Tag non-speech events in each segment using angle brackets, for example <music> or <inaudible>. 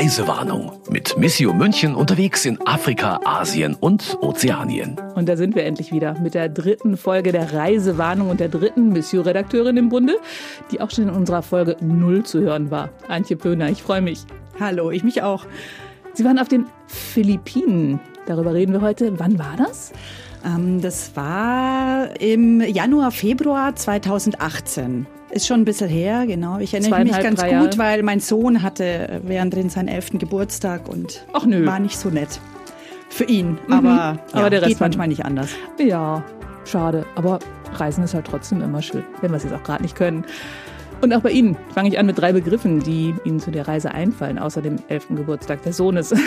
Reisewarnung mit Missio München unterwegs in Afrika, Asien und Ozeanien. Und da sind wir endlich wieder mit der dritten Folge der Reisewarnung und der dritten Missio-Redakteurin im Bunde, die auch schon in unserer Folge null zu hören war. Antje Pöhner, ich freue mich. Hallo, ich mich auch. Sie waren auf den Philippinen. Darüber reden wir heute. Wann war das? Ähm, das war im Januar, Februar 2018. Ist schon ein bisschen her, genau. Ich erinnere mich ganz gut, Jahre. weil mein Sohn hatte währendrin seinen elften Geburtstag und Ach, nö. war nicht so nett. Für ihn, mhm. aber, ja, aber der Rest geht manchmal nicht anders. Ja, schade. Aber Reisen ist halt trotzdem immer schön, wenn wir es jetzt auch gerade nicht können. Und auch bei Ihnen fange ich an mit drei Begriffen, die Ihnen zu der Reise einfallen, außer dem elften Geburtstag des Sohnes. <laughs>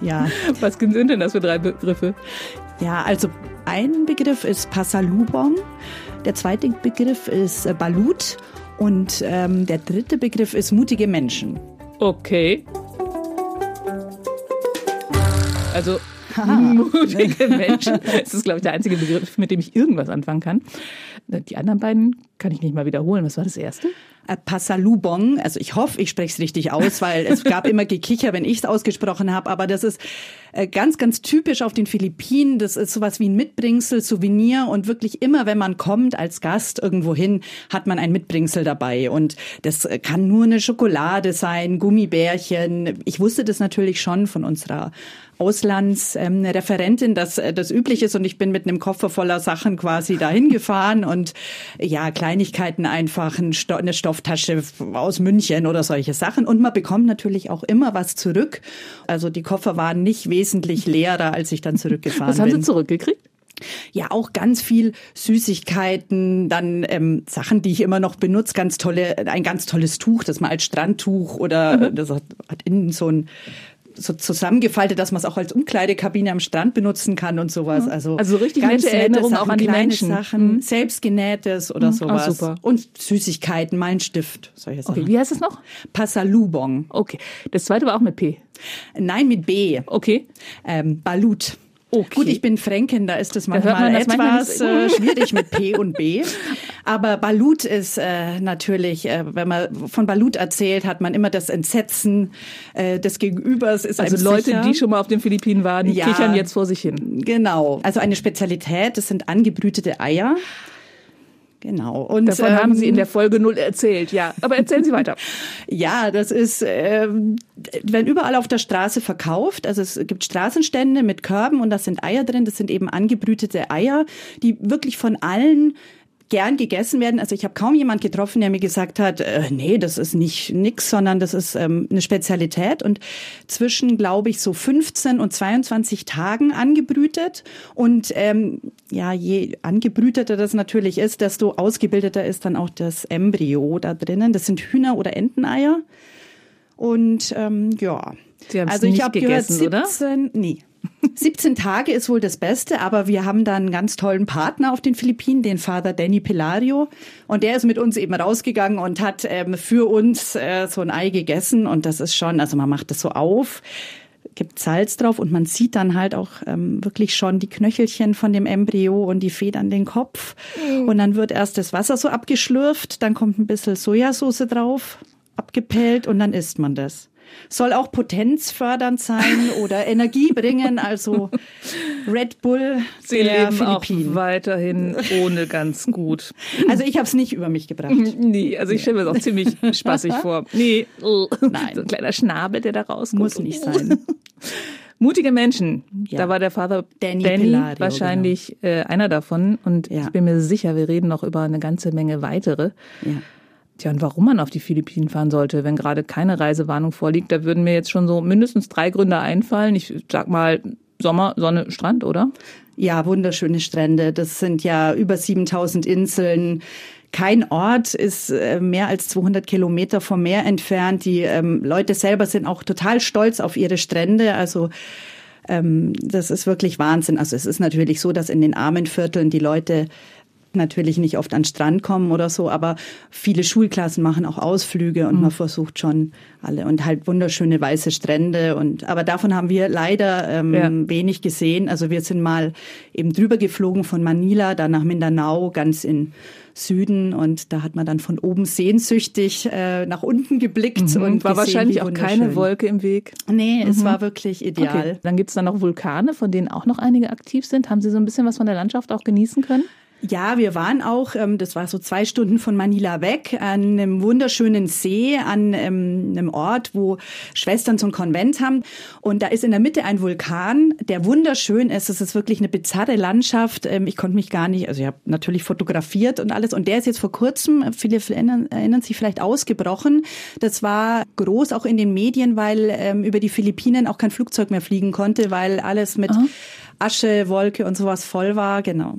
Ja. <laughs> Was sind denn das für drei Begriffe? Ja, also ein Begriff ist Passalubong, der zweite Begriff ist äh, Balut und ähm, der dritte Begriff ist mutige Menschen. Okay. Also <laughs> mutige Menschen. <laughs> Das ist, glaube ich, der einzige Begriff, mit dem ich irgendwas anfangen kann. Die anderen beiden kann ich nicht mal wiederholen. Was war das erste? Äh, Passalubong, also ich hoffe, ich spreche es richtig aus, weil es gab immer Gekicher, wenn ich es ausgesprochen habe, aber das ist äh, ganz, ganz typisch auf den Philippinen. Das ist sowas wie ein Mitbringsel, Souvenir und wirklich immer, wenn man kommt als Gast irgendwo hin, hat man ein Mitbringsel dabei und das kann nur eine Schokolade sein, Gummibärchen. Ich wusste das natürlich schon von unserer Auslandsreferentin, ähm, dass äh, das üblich ist und ich bin mit einem Koffer voller Sachen quasi dahin gefahren und ja, Kleinigkeiten einfach, eine Stofftasche aus München oder solche Sachen und man bekommt natürlich auch immer was zurück. Also die Koffer waren nicht wesentlich leerer, als ich dann zurückgefahren bin. Was haben Sie zurückgekriegt? Ja, auch ganz viel Süßigkeiten, dann ähm, Sachen, die ich immer noch benutze, ganz tolle, ein ganz tolles Tuch, das mal als Strandtuch oder mhm. das hat, hat innen so ein so zusammengefaltet, dass man es auch als Umkleidekabine am Strand benutzen kann und sowas. Also, also richtig nette Erinnerungen auch an die Menschen. Sachen, mhm. selbstgenähtes oder mhm. sowas. Oh, super. Und Süßigkeiten, mein Stift, solche Sachen. Okay, wie heißt es noch? Passalubong. Okay. Das zweite war auch mit P. Nein, mit B. Okay. Ähm, Balut. Okay. Gut, ich bin Fränkin, da ist es manchmal da das etwas manchmal äh, schwierig mit P und B. Aber Balut ist äh, natürlich, äh, wenn man von Balut erzählt, hat man immer das Entsetzen äh, des Gegenübers. Ist also Leute, sicher. die schon mal auf den Philippinen waren, ja, kichern jetzt vor sich hin. Genau. Also eine Spezialität, das sind angebrütete Eier. Genau. Und davon ähm, haben Sie in der Folge null erzählt, ja. Aber erzählen Sie weiter. <laughs> ja, das ist, ähm, wenn überall auf der Straße verkauft. Also es gibt Straßenstände mit Körben und da sind Eier drin. Das sind eben angebrütete Eier, die wirklich von allen gern gegessen werden. Also ich habe kaum jemand getroffen, der mir gesagt hat, äh, nee, das ist nicht nix, sondern das ist ähm, eine Spezialität und zwischen, glaube ich, so 15 und 22 Tagen angebrütet und ähm, ja, je angebrüteter das natürlich ist, desto ausgebildeter ist dann auch das Embryo da drinnen. Das sind Hühner- oder Enteneier und ähm, ja. Sie also ich habe gehört 17, oder? nee. 17 Tage ist wohl das Beste, aber wir haben da einen ganz tollen Partner auf den Philippinen, den Vater Danny Pilario. Und der ist mit uns eben rausgegangen und hat ähm, für uns äh, so ein Ei gegessen. Und das ist schon, also man macht das so auf, gibt Salz drauf und man sieht dann halt auch ähm, wirklich schon die Knöchelchen von dem Embryo und die Federn den Kopf. Mhm. Und dann wird erst das Wasser so abgeschlürft, dann kommt ein bisschen Sojasauce drauf, abgepellt und dann isst man das soll auch potenzfördernd sein oder Energie bringen. Also Red Bull Sie der leben Philippinen. auch weiterhin ohne ganz gut. Also ich habe es nicht über mich gebracht. Nee, also ich stelle mir das auch ziemlich spaßig vor. Nee, nein. So ein kleiner Schnabel, der da rauskommt. Muss nicht sein. Mutige Menschen. Ja. Da war der Vater Danny, Danny Pilario, wahrscheinlich genau. äh, einer davon. Und ja. ich bin mir sicher, wir reden noch über eine ganze Menge weitere. Ja. Tja, und warum man auf die Philippinen fahren sollte, wenn gerade keine Reisewarnung vorliegt, da würden mir jetzt schon so mindestens drei Gründe einfallen. Ich sag mal Sommer, Sonne, Strand, oder? Ja, wunderschöne Strände. Das sind ja über 7000 Inseln. Kein Ort ist äh, mehr als 200 Kilometer vom Meer entfernt. Die ähm, Leute selber sind auch total stolz auf ihre Strände. Also ähm, das ist wirklich Wahnsinn. Also es ist natürlich so, dass in den armen Vierteln die Leute natürlich nicht oft an den Strand kommen oder so, aber viele Schulklassen machen auch Ausflüge und mhm. man versucht schon alle und halt wunderschöne weiße Strände und aber davon haben wir leider ähm, ja. wenig gesehen. Also wir sind mal eben drüber geflogen von Manila, dann nach Mindanao, ganz in Süden und da hat man dann von oben sehnsüchtig äh, nach unten geblickt mhm. und war gesehen, wahrscheinlich auch keine Wolke im Weg. Nee, mhm. es war wirklich ideal. Okay. Dann gibt's dann noch Vulkane, von denen auch noch einige aktiv sind. Haben Sie so ein bisschen was von der Landschaft auch genießen können? Ja, wir waren auch, ähm, das war so zwei Stunden von Manila weg, an einem wunderschönen See, an ähm, einem Ort, wo Schwestern so ein Konvent haben. Und da ist in der Mitte ein Vulkan, der wunderschön ist. Es ist wirklich eine bizarre Landschaft. Ähm, ich konnte mich gar nicht, also ich habe natürlich fotografiert und alles. Und der ist jetzt vor kurzem, viele erinnern, erinnern sich vielleicht, ausgebrochen. Das war groß auch in den Medien, weil über die Philippinen auch kein Flugzeug mehr fliegen konnte, weil alles mit Aha. Asche, Wolke und sowas voll war. Genau.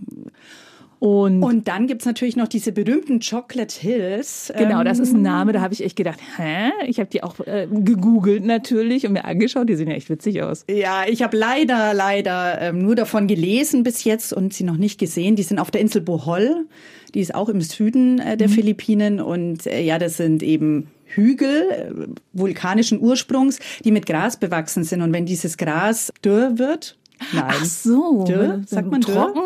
Und, und dann gibt's natürlich noch diese berühmten Chocolate Hills. Genau, das ist ein ähm, Name, da habe ich echt gedacht, hä? Ich habe die auch äh, gegoogelt natürlich und mir angeschaut, die sehen ja echt witzig aus. Ja, ich habe leider, leider ähm, nur davon gelesen bis jetzt und sie noch nicht gesehen. Die sind auf der Insel Bohol, die ist auch im Süden äh, der mhm. Philippinen und äh, ja, das sind eben Hügel äh, vulkanischen Ursprungs, die mit Gras bewachsen sind. Und wenn dieses Gras dürr wird, Nein. Ach so. Dürr, sagt man trocken?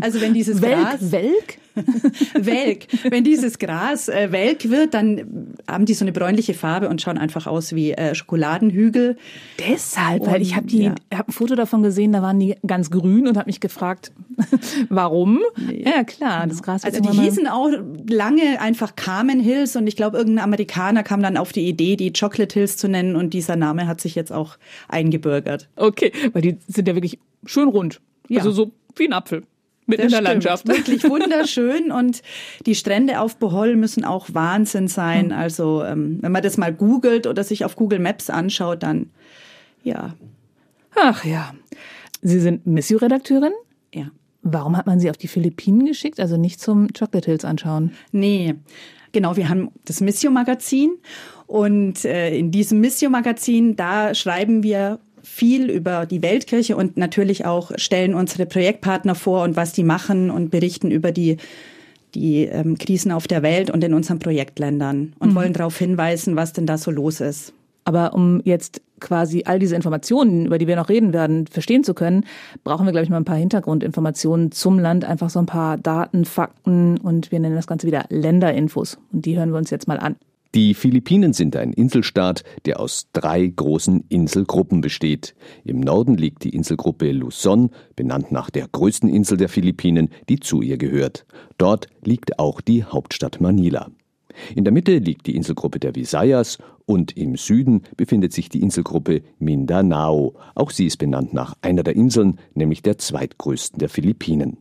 Also wenn dieses Welk, Gras Welk? <laughs> welk. Wenn dieses Gras äh, welk wird, dann haben die so eine bräunliche Farbe und schauen einfach aus wie äh, Schokoladenhügel. Deshalb, und, weil ich habe ja. hab ein Foto davon gesehen, da waren die ganz grün und habe mich gefragt, <laughs> warum? Nee. Ja klar, das Gras. Also die hießen auch lange einfach Carmen Hills und ich glaube irgendein Amerikaner kam dann auf die Idee, die Chocolate Hills zu nennen und dieser Name hat sich jetzt auch eingebürgert. Okay, weil die sind ja wirklich schön rund. Ja. Also so wie ein Apfel. Mitten in der stimmt. Landschaft. <laughs> Wirklich wunderschön und die Strände auf Bohol müssen auch Wahnsinn sein. Hm. Also ähm, wenn man das mal googelt oder sich auf Google Maps anschaut, dann ja. Ach ja. Sie sind Missio-Redakteurin? Ja. Warum hat man Sie auf die Philippinen geschickt, also nicht zum Chocolate Hills anschauen? Nee, genau, wir haben das Missio-Magazin und äh, in diesem Missio-Magazin, da schreiben wir viel über die Weltkirche und natürlich auch stellen unsere Projektpartner vor und was die machen und berichten über die die ähm, Krisen auf der Welt und in unseren Projektländern und mhm. wollen darauf hinweisen, was denn da so los ist. Aber um jetzt quasi all diese Informationen, über die wir noch reden werden, verstehen zu können, brauchen wir, glaube ich, mal ein paar Hintergrundinformationen zum Land, einfach so ein paar Daten, Fakten und wir nennen das Ganze wieder Länderinfos. Und die hören wir uns jetzt mal an. Die Philippinen sind ein Inselstaat, der aus drei großen Inselgruppen besteht. Im Norden liegt die Inselgruppe Luzon, benannt nach der größten Insel der Philippinen, die zu ihr gehört. Dort liegt auch die Hauptstadt Manila. In der Mitte liegt die Inselgruppe der Visayas und im Süden befindet sich die Inselgruppe Mindanao. Auch sie ist benannt nach einer der Inseln, nämlich der zweitgrößten der Philippinen.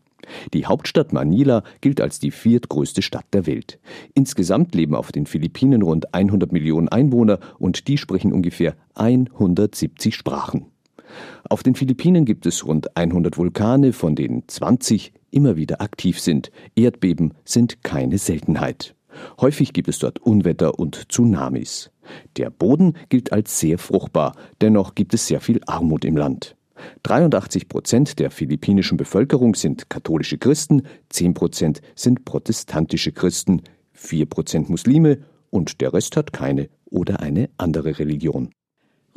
Die Hauptstadt Manila gilt als die viertgrößte Stadt der Welt. Insgesamt leben auf den Philippinen rund 100 Millionen Einwohner und die sprechen ungefähr 170 Sprachen. Auf den Philippinen gibt es rund 100 Vulkane, von denen 20 immer wieder aktiv sind. Erdbeben sind keine Seltenheit. Häufig gibt es dort Unwetter und Tsunamis. Der Boden gilt als sehr fruchtbar, dennoch gibt es sehr viel Armut im Land. 83 Prozent der philippinischen Bevölkerung sind katholische Christen, 10 Prozent sind protestantische Christen, 4 Prozent Muslime und der Rest hat keine oder eine andere Religion.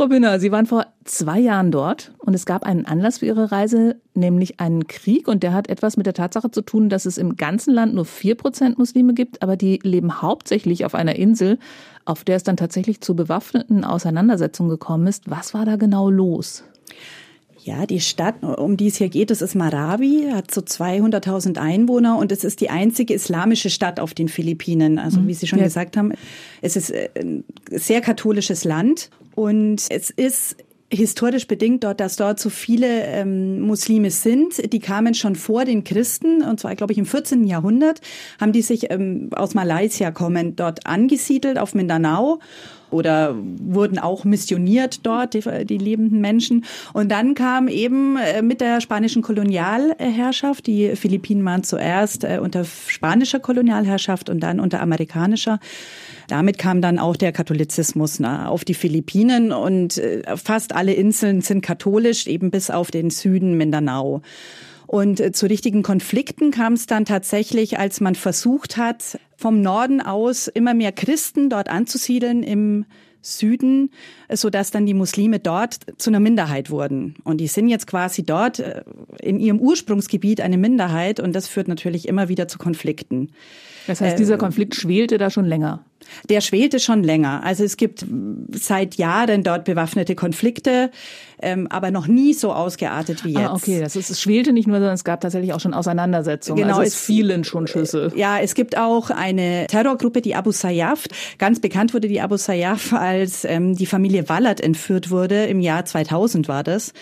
Robina, Sie waren vor zwei Jahren dort und es gab einen Anlass für Ihre Reise, nämlich einen Krieg und der hat etwas mit der Tatsache zu tun, dass es im ganzen Land nur vier Prozent Muslime gibt, aber die leben hauptsächlich auf einer Insel, auf der es dann tatsächlich zu bewaffneten Auseinandersetzungen gekommen ist. Was war da genau los? Ja, die Stadt, um die es hier geht, das ist Marawi, hat so 200.000 Einwohner und es ist die einzige islamische Stadt auf den Philippinen. Also wie Sie schon ja. gesagt haben, es ist äh, ein sehr katholisches Land und es ist historisch bedingt dort, dass dort so viele ähm, Muslime sind. Die kamen schon vor den Christen, und zwar, glaube ich, im 14. Jahrhundert, haben die sich ähm, aus Malaysia kommen, dort angesiedelt auf Mindanao oder wurden auch missioniert dort, die, die lebenden Menschen. Und dann kam eben äh, mit der spanischen Kolonialherrschaft, die Philippinen waren zuerst äh, unter spanischer Kolonialherrschaft und dann unter amerikanischer. Damit kam dann auch der Katholizismus na, auf die Philippinen und äh, fast alle Inseln sind katholisch, eben bis auf den Süden Mindanao. Und äh, zu richtigen Konflikten kam es dann tatsächlich, als man versucht hat, vom Norden aus immer mehr Christen dort anzusiedeln im Süden, so dass dann die Muslime dort zu einer Minderheit wurden. Und die sind jetzt quasi dort äh, in ihrem Ursprungsgebiet eine Minderheit und das führt natürlich immer wieder zu Konflikten. Das heißt, dieser äh, Konflikt schwelte da schon länger. Der schwelte schon länger. Also es gibt seit Jahren dort bewaffnete Konflikte, ähm, aber noch nie so ausgeartet wie ah, jetzt. Ah, okay, das ist, es schwelte nicht nur, sondern es gab tatsächlich auch schon Auseinandersetzungen. Genau, also es, es fielen schon Schüsse. Ja, es gibt auch eine Terrorgruppe, die Abu Sayyaf. Ganz bekannt wurde die Abu Sayyaf, als ähm, die Familie Wallert entführt wurde. Im Jahr 2000 war das.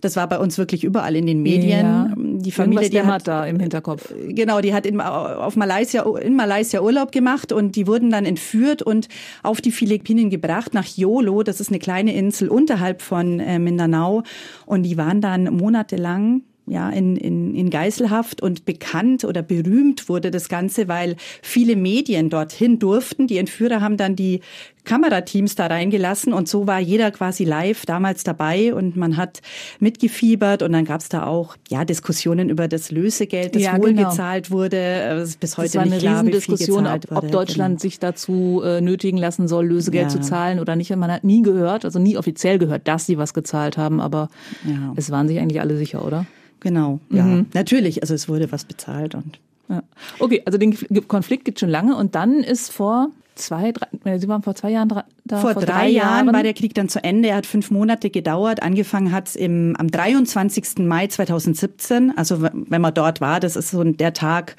Das war bei uns wirklich überall in den Medien. Ja. Die Familie, die hat da im Hinterkopf. Genau, die hat in, auf Malaysia, in Malaysia Urlaub gemacht und die wurden dann entführt und auf die Philippinen gebracht nach Jolo. Das ist eine kleine Insel unterhalb von äh, Mindanao und die waren dann monatelang ja, in, in, in Geiselhaft und bekannt oder berühmt wurde das Ganze, weil viele Medien dorthin durften. Die Entführer haben dann die Kamerateams da reingelassen und so war jeder quasi live damals dabei und man hat mitgefiebert und dann gab es da auch ja Diskussionen über das Lösegeld, das ja, wohl genau. gezahlt wurde. Bis heute das war eine nicht klar, Riesendiskussion, ob, ob Deutschland genau. sich dazu äh, nötigen lassen soll, Lösegeld ja. zu zahlen oder nicht. Man hat nie gehört, also nie offiziell gehört, dass sie was gezahlt haben, aber ja. es waren sich eigentlich alle sicher, oder? Genau, ja. Mhm. Natürlich, also es wurde was bezahlt und. Ja. Okay, also den Konflikt gibt schon lange und dann ist vor zwei, drei, äh, Sie waren vor zwei Jahren da. Vor, vor drei, drei Jahren, Jahren war der Krieg dann zu Ende. Er hat fünf Monate gedauert. Angefangen hat es am 23. Mai 2017. Also wenn man dort war, das ist so der Tag,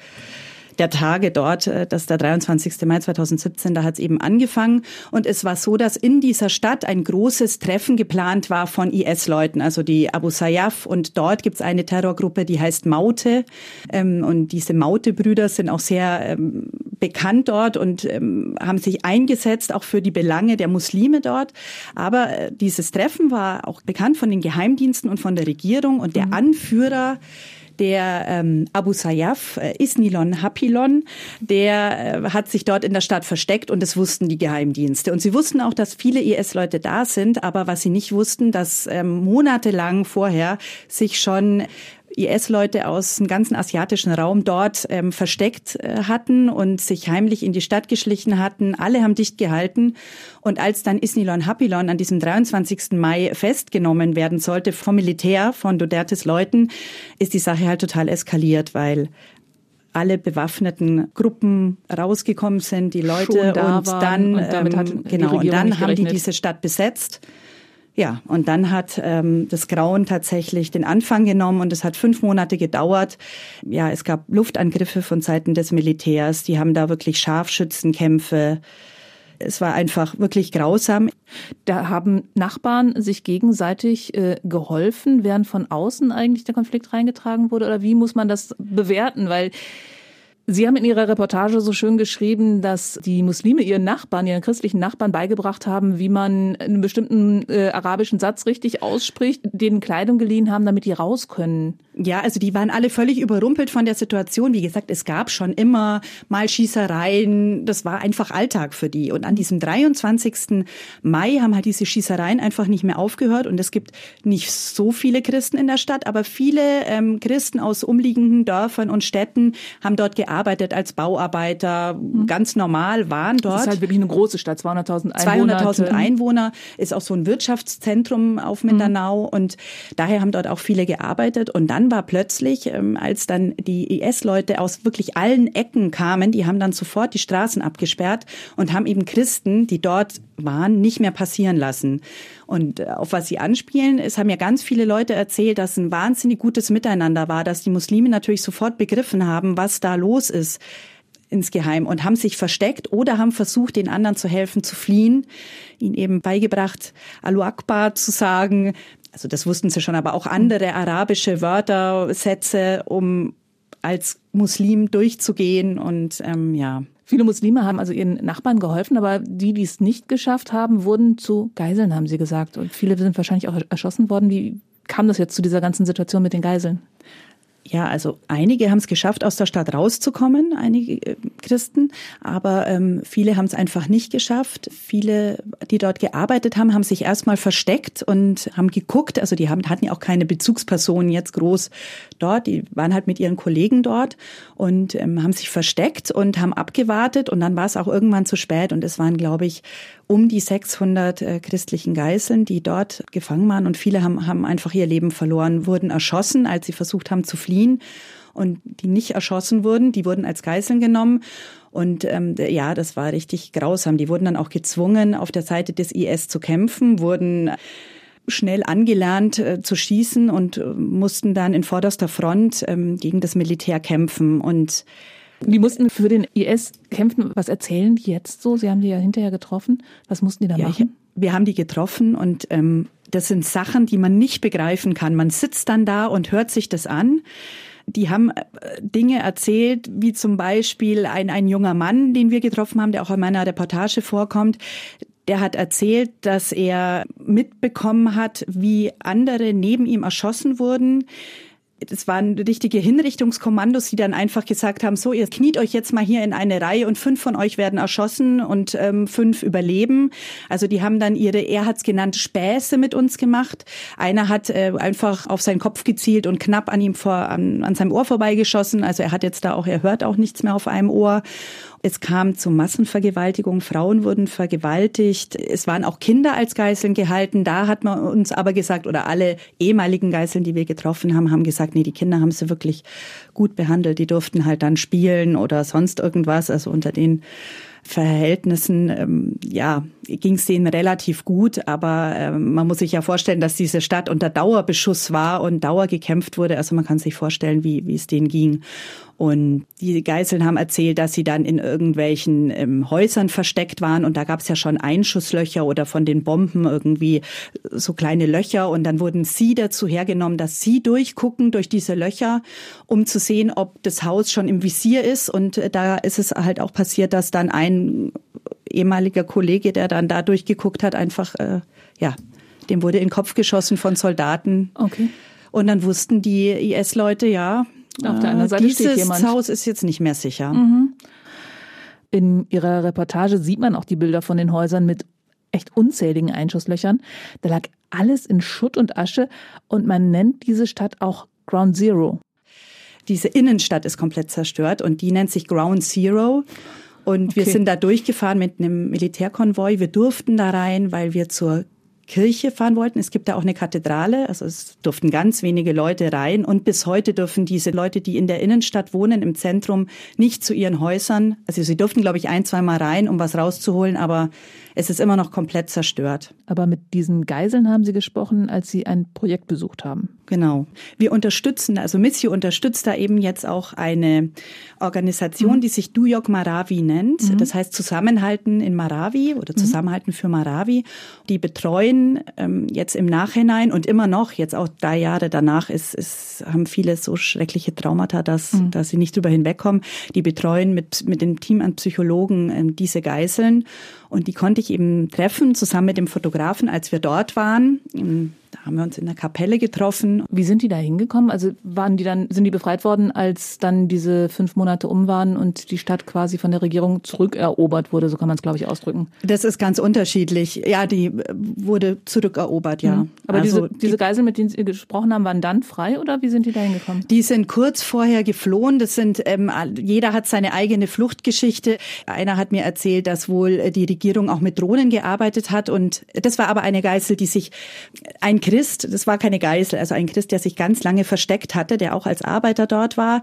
der Tage dort, äh, das ist der 23. Mai 2017, da hat es eben angefangen. Und es war so, dass in dieser Stadt ein großes Treffen geplant war von IS-Leuten, also die Abu Sayyaf. Und dort gibt es eine Terrorgruppe, die heißt Maute. Ähm, und diese Maute-Brüder sind auch sehr ähm, bekannt dort und ähm, haben sich eingesetzt, auch für die Belange der Muslime dort. Aber äh, dieses Treffen war auch bekannt von den Geheimdiensten und von der Regierung. Und der mhm. Anführer, der ähm, Abu Sayyaf, äh, Isnilon Hapilon, der äh, hat sich dort in der Stadt versteckt und das wussten die Geheimdienste. Und sie wussten auch, dass viele IS-Leute da sind, aber was sie nicht wussten, dass ähm, monatelang vorher sich schon IS-Leute aus dem ganzen asiatischen Raum dort ähm, versteckt äh, hatten und sich heimlich in die Stadt geschlichen hatten. Alle haben dicht gehalten. Und als dann Isnilon Hapilon an diesem 23. Mai festgenommen werden sollte vom Militär, von Dutertes Leuten, ist die Sache halt total eskaliert, weil alle bewaffneten Gruppen rausgekommen sind, die Leute und dann und ähm, genau und dann haben die diese Stadt besetzt ja, und dann hat ähm, das Grauen tatsächlich den Anfang genommen und es hat fünf Monate gedauert. Ja, es gab Luftangriffe von Seiten des Militärs, die haben da wirklich Scharfschützenkämpfe. Es war einfach wirklich grausam. Da haben Nachbarn sich gegenseitig äh, geholfen, während von außen eigentlich der Konflikt reingetragen wurde? Oder wie muss man das bewerten? Weil Sie haben in Ihrer Reportage so schön geschrieben, dass die Muslime ihren Nachbarn, ihren christlichen Nachbarn beigebracht haben, wie man einen bestimmten äh, arabischen Satz richtig ausspricht, denen Kleidung geliehen haben, damit die raus können. Ja, also die waren alle völlig überrumpelt von der Situation. Wie gesagt, es gab schon immer mal Schießereien. Das war einfach Alltag für die. Und an diesem 23. Mai haben halt diese Schießereien einfach nicht mehr aufgehört. Und es gibt nicht so viele Christen in der Stadt, aber viele ähm, Christen aus umliegenden Dörfern und Städten haben dort gearbeitet als Bauarbeiter. Mhm. Ganz normal waren dort. Das ist halt wirklich eine große Stadt, 200.000 Einwohner. 200.000 Einwohner ist auch so ein Wirtschaftszentrum auf Mindanao. Mhm. Und daher haben dort auch viele gearbeitet. Und dann war plötzlich, ähm, als dann die IS-Leute aus wirklich allen Ecken kamen, die haben dann sofort die Straßen abgesperrt und haben eben Christen, die dort waren, nicht mehr passieren lassen. Und äh, auf was sie anspielen, es haben ja ganz viele Leute erzählt, dass ein wahnsinnig gutes Miteinander war, dass die Muslime natürlich sofort begriffen haben, was da los ist insgeheim und haben sich versteckt oder haben versucht, den anderen zu helfen, zu fliehen, ihnen eben beigebracht, Alu Akbar zu sagen, also das wussten sie schon, aber auch andere arabische Wörter, Sätze, um als Muslim durchzugehen und ähm, ja. Viele Muslime haben also ihren Nachbarn geholfen, aber die, die es nicht geschafft haben, wurden zu Geiseln, haben sie gesagt. Und viele sind wahrscheinlich auch erschossen worden. Wie kam das jetzt zu dieser ganzen Situation mit den Geiseln? Ja, also einige haben es geschafft, aus der Stadt rauszukommen, einige äh, Christen, aber ähm, viele haben es einfach nicht geschafft. Viele, die dort gearbeitet haben, haben sich erstmal versteckt und haben geguckt. Also die haben, hatten ja auch keine Bezugspersonen jetzt groß dort, die waren halt mit ihren Kollegen dort und ähm, haben sich versteckt und haben abgewartet. Und dann war es auch irgendwann zu spät. Und es waren, glaube ich, um die 600 äh, christlichen Geiseln, die dort gefangen waren. Und viele haben, haben einfach ihr Leben verloren, wurden erschossen, als sie versucht haben zu fliehen und die nicht erschossen wurden, die wurden als Geiseln genommen und ähm, ja, das war richtig grausam. Die wurden dann auch gezwungen, auf der Seite des IS zu kämpfen, wurden schnell angelernt äh, zu schießen und äh, mussten dann in vorderster Front ähm, gegen das Militär kämpfen und die mussten für den IS kämpfen. Was erzählen die jetzt so? Sie haben die ja hinterher getroffen. Was mussten die da ja, machen? Ich, wir haben die getroffen und ähm, das sind Sachen, die man nicht begreifen kann. Man sitzt dann da und hört sich das an. Die haben äh, Dinge erzählt, wie zum Beispiel ein, ein junger Mann, den wir getroffen haben, der auch in meiner Reportage vorkommt, der hat erzählt, dass er mitbekommen hat, wie andere neben ihm erschossen wurden das waren richtige Hinrichtungskommandos, die dann einfach gesagt haben, so, ihr kniet euch jetzt mal hier in eine Reihe und fünf von euch werden erschossen und ähm, fünf überleben. Also die haben dann ihre, er hat's genannt, Späße mit uns gemacht. Einer hat äh, einfach auf seinen Kopf gezielt und knapp an ihm vor, an, an seinem Ohr vorbeigeschossen. Also er hat jetzt da auch, er hört auch nichts mehr auf einem Ohr. Es kam zu Massenvergewaltigung, Frauen wurden vergewaltigt, es waren auch Kinder als Geiseln gehalten. Da hat man uns aber gesagt, oder alle ehemaligen Geiseln, die wir getroffen haben, haben gesagt, nee, die Kinder haben sie wirklich gut behandelt. Die durften halt dann spielen oder sonst irgendwas. Also unter den Verhältnissen, ähm, ja, ging es denen relativ gut, aber ähm, man muss sich ja vorstellen, dass diese Stadt unter Dauerbeschuss war und Dauer gekämpft wurde. Also man kann sich vorstellen, wie, wie es denen ging. Und die Geiseln haben erzählt, dass sie dann in irgendwelchen ähm, Häusern versteckt waren und da gab es ja schon Einschusslöcher oder von den Bomben irgendwie so kleine Löcher und dann wurden sie dazu hergenommen, dass sie durchgucken durch diese Löcher, um zu sehen, ob das Haus schon im Visier ist. Und äh, da ist es halt auch passiert, dass dann ein ehemaliger Kollege, der dann da durchgeguckt hat, einfach, äh, ja, dem wurde in den Kopf geschossen von Soldaten. Okay. Und dann wussten die IS-Leute, ja, auf der anderen Seite Dieses steht jemand. Haus ist jetzt nicht mehr sicher. Mhm. In ihrer Reportage sieht man auch die Bilder von den Häusern mit echt unzähligen Einschusslöchern. Da lag alles in Schutt und Asche und man nennt diese Stadt auch Ground Zero. Diese Innenstadt ist komplett zerstört und die nennt sich Ground Zero. Und wir sind da durchgefahren mit einem Militärkonvoi. Wir durften da rein, weil wir zur Kirche fahren wollten. Es gibt da auch eine Kathedrale, also es durften ganz wenige Leute rein und bis heute dürfen diese Leute, die in der Innenstadt wohnen, im Zentrum, nicht zu ihren Häusern. Also sie durften, glaube ich, ein, zwei Mal rein, um was rauszuholen, aber es ist immer noch komplett zerstört. Aber mit diesen Geiseln haben Sie gesprochen, als Sie ein Projekt besucht haben. Genau. Wir unterstützen, also Missio unterstützt da eben jetzt auch eine Organisation, mhm. die sich Duyok Maravi nennt. Mhm. Das heißt Zusammenhalten in Marawi oder mhm. Zusammenhalten mhm. für Marawi. Die betreuen ähm, jetzt im Nachhinein und immer noch, jetzt auch drei Jahre danach, ist, ist, haben viele so schreckliche Traumata, dass, mhm. dass sie nicht drüber hinwegkommen. Die betreuen mit, mit dem Team an Psychologen ähm, diese Geiseln. Und die konnte ich eben treffen, zusammen mit dem Fotografen, als wir dort waren. Da haben wir uns in der Kapelle getroffen. Wie sind die da hingekommen? Also waren die dann, sind die befreit worden, als dann diese fünf Monate um waren und die Stadt quasi von der Regierung zurückerobert wurde? So kann man es, glaube ich, ausdrücken. Das ist ganz unterschiedlich. Ja, die wurde zurückerobert, ja. Mhm. Aber also diese, diese Geiseln, mit denen Sie gesprochen haben, waren dann frei oder wie sind die da hingekommen? Die sind kurz vorher geflohen. Das sind, ähm, jeder hat seine eigene Fluchtgeschichte. Einer hat mir erzählt, dass wohl die Regierung auch mit Drohnen gearbeitet hat und das war aber eine Geisel, die sich ein Christ, das war keine Geisel, also ein Christ, der sich ganz lange versteckt hatte, der auch als Arbeiter dort war,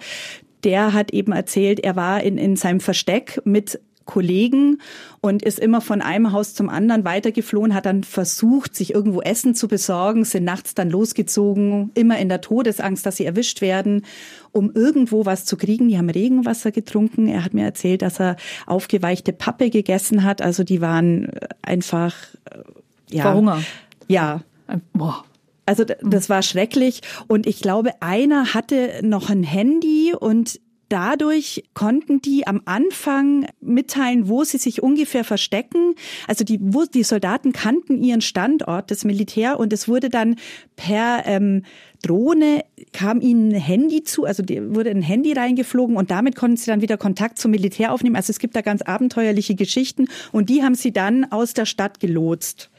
der hat eben erzählt, er war in, in seinem Versteck mit Kollegen und ist immer von einem Haus zum anderen weitergeflohen, hat dann versucht, sich irgendwo Essen zu besorgen, sind nachts dann losgezogen, immer in der Todesangst, dass sie erwischt werden, um irgendwo was zu kriegen. Die haben Regenwasser getrunken. Er hat mir erzählt, dass er aufgeweichte Pappe gegessen hat. Also die waren einfach, äh, ja. Vor Hunger. Ja, Boah. Also das war schrecklich. Und ich glaube, einer hatte noch ein Handy und dadurch konnten die am Anfang mitteilen, wo sie sich ungefähr verstecken. Also die, wo, die Soldaten kannten ihren Standort, das Militär, und es wurde dann per ähm, Drohne kam ihnen ein Handy zu, also wurde ein Handy reingeflogen und damit konnten sie dann wieder Kontakt zum Militär aufnehmen. Also es gibt da ganz abenteuerliche Geschichten und die haben sie dann aus der Stadt gelotst.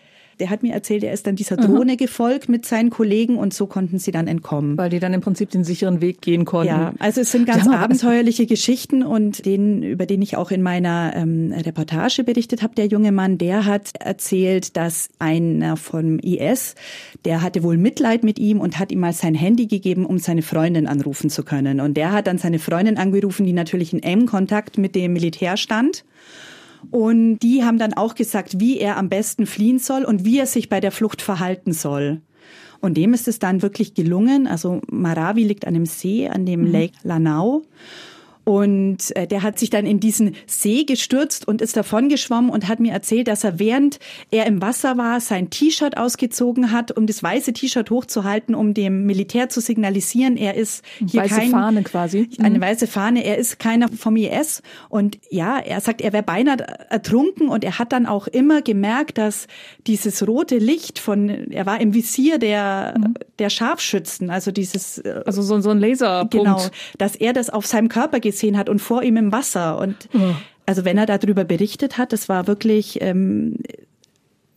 Der hat mir erzählt, er ist dann dieser Drohne Aha. gefolgt mit seinen Kollegen und so konnten sie dann entkommen. Weil die dann im Prinzip den sicheren Weg gehen konnten. Ja, also es sind ganz ja, abenteuerliche Geschichten und den, über den ich auch in meiner ähm, Reportage berichtet habe, der junge Mann, der hat erzählt, dass einer vom IS, der hatte wohl Mitleid mit ihm und hat ihm mal sein Handy gegeben, um seine Freundin anrufen zu können. Und der hat dann seine Freundin angerufen, die natürlich in engem Kontakt mit dem Militär stand. Und die haben dann auch gesagt, wie er am besten fliehen soll und wie er sich bei der Flucht verhalten soll. Und dem ist es dann wirklich gelungen. Also Marawi liegt an dem See, an dem mhm. Lake Lanao. Und äh, der hat sich dann in diesen See gestürzt und ist davon geschwommen und hat mir erzählt, dass er während er im Wasser war, sein T-Shirt ausgezogen hat, um das weiße T-Shirt hochzuhalten, um dem Militär zu signalisieren, er ist hier weiße kein, Fahne quasi. Eine mhm. weiße Fahne, er ist keiner vom IS. Und ja, er sagt, er wäre beinahe ertrunken und er hat dann auch immer gemerkt, dass dieses rote Licht von, er war im Visier der, mhm. der Scharfschützen, also dieses. Äh, also so, so ein Laserpunkt. Genau, dass er das auf seinem Körper gesehen gesehen hat und vor ihm im Wasser. Und oh. also wenn er darüber berichtet hat, das war wirklich ähm,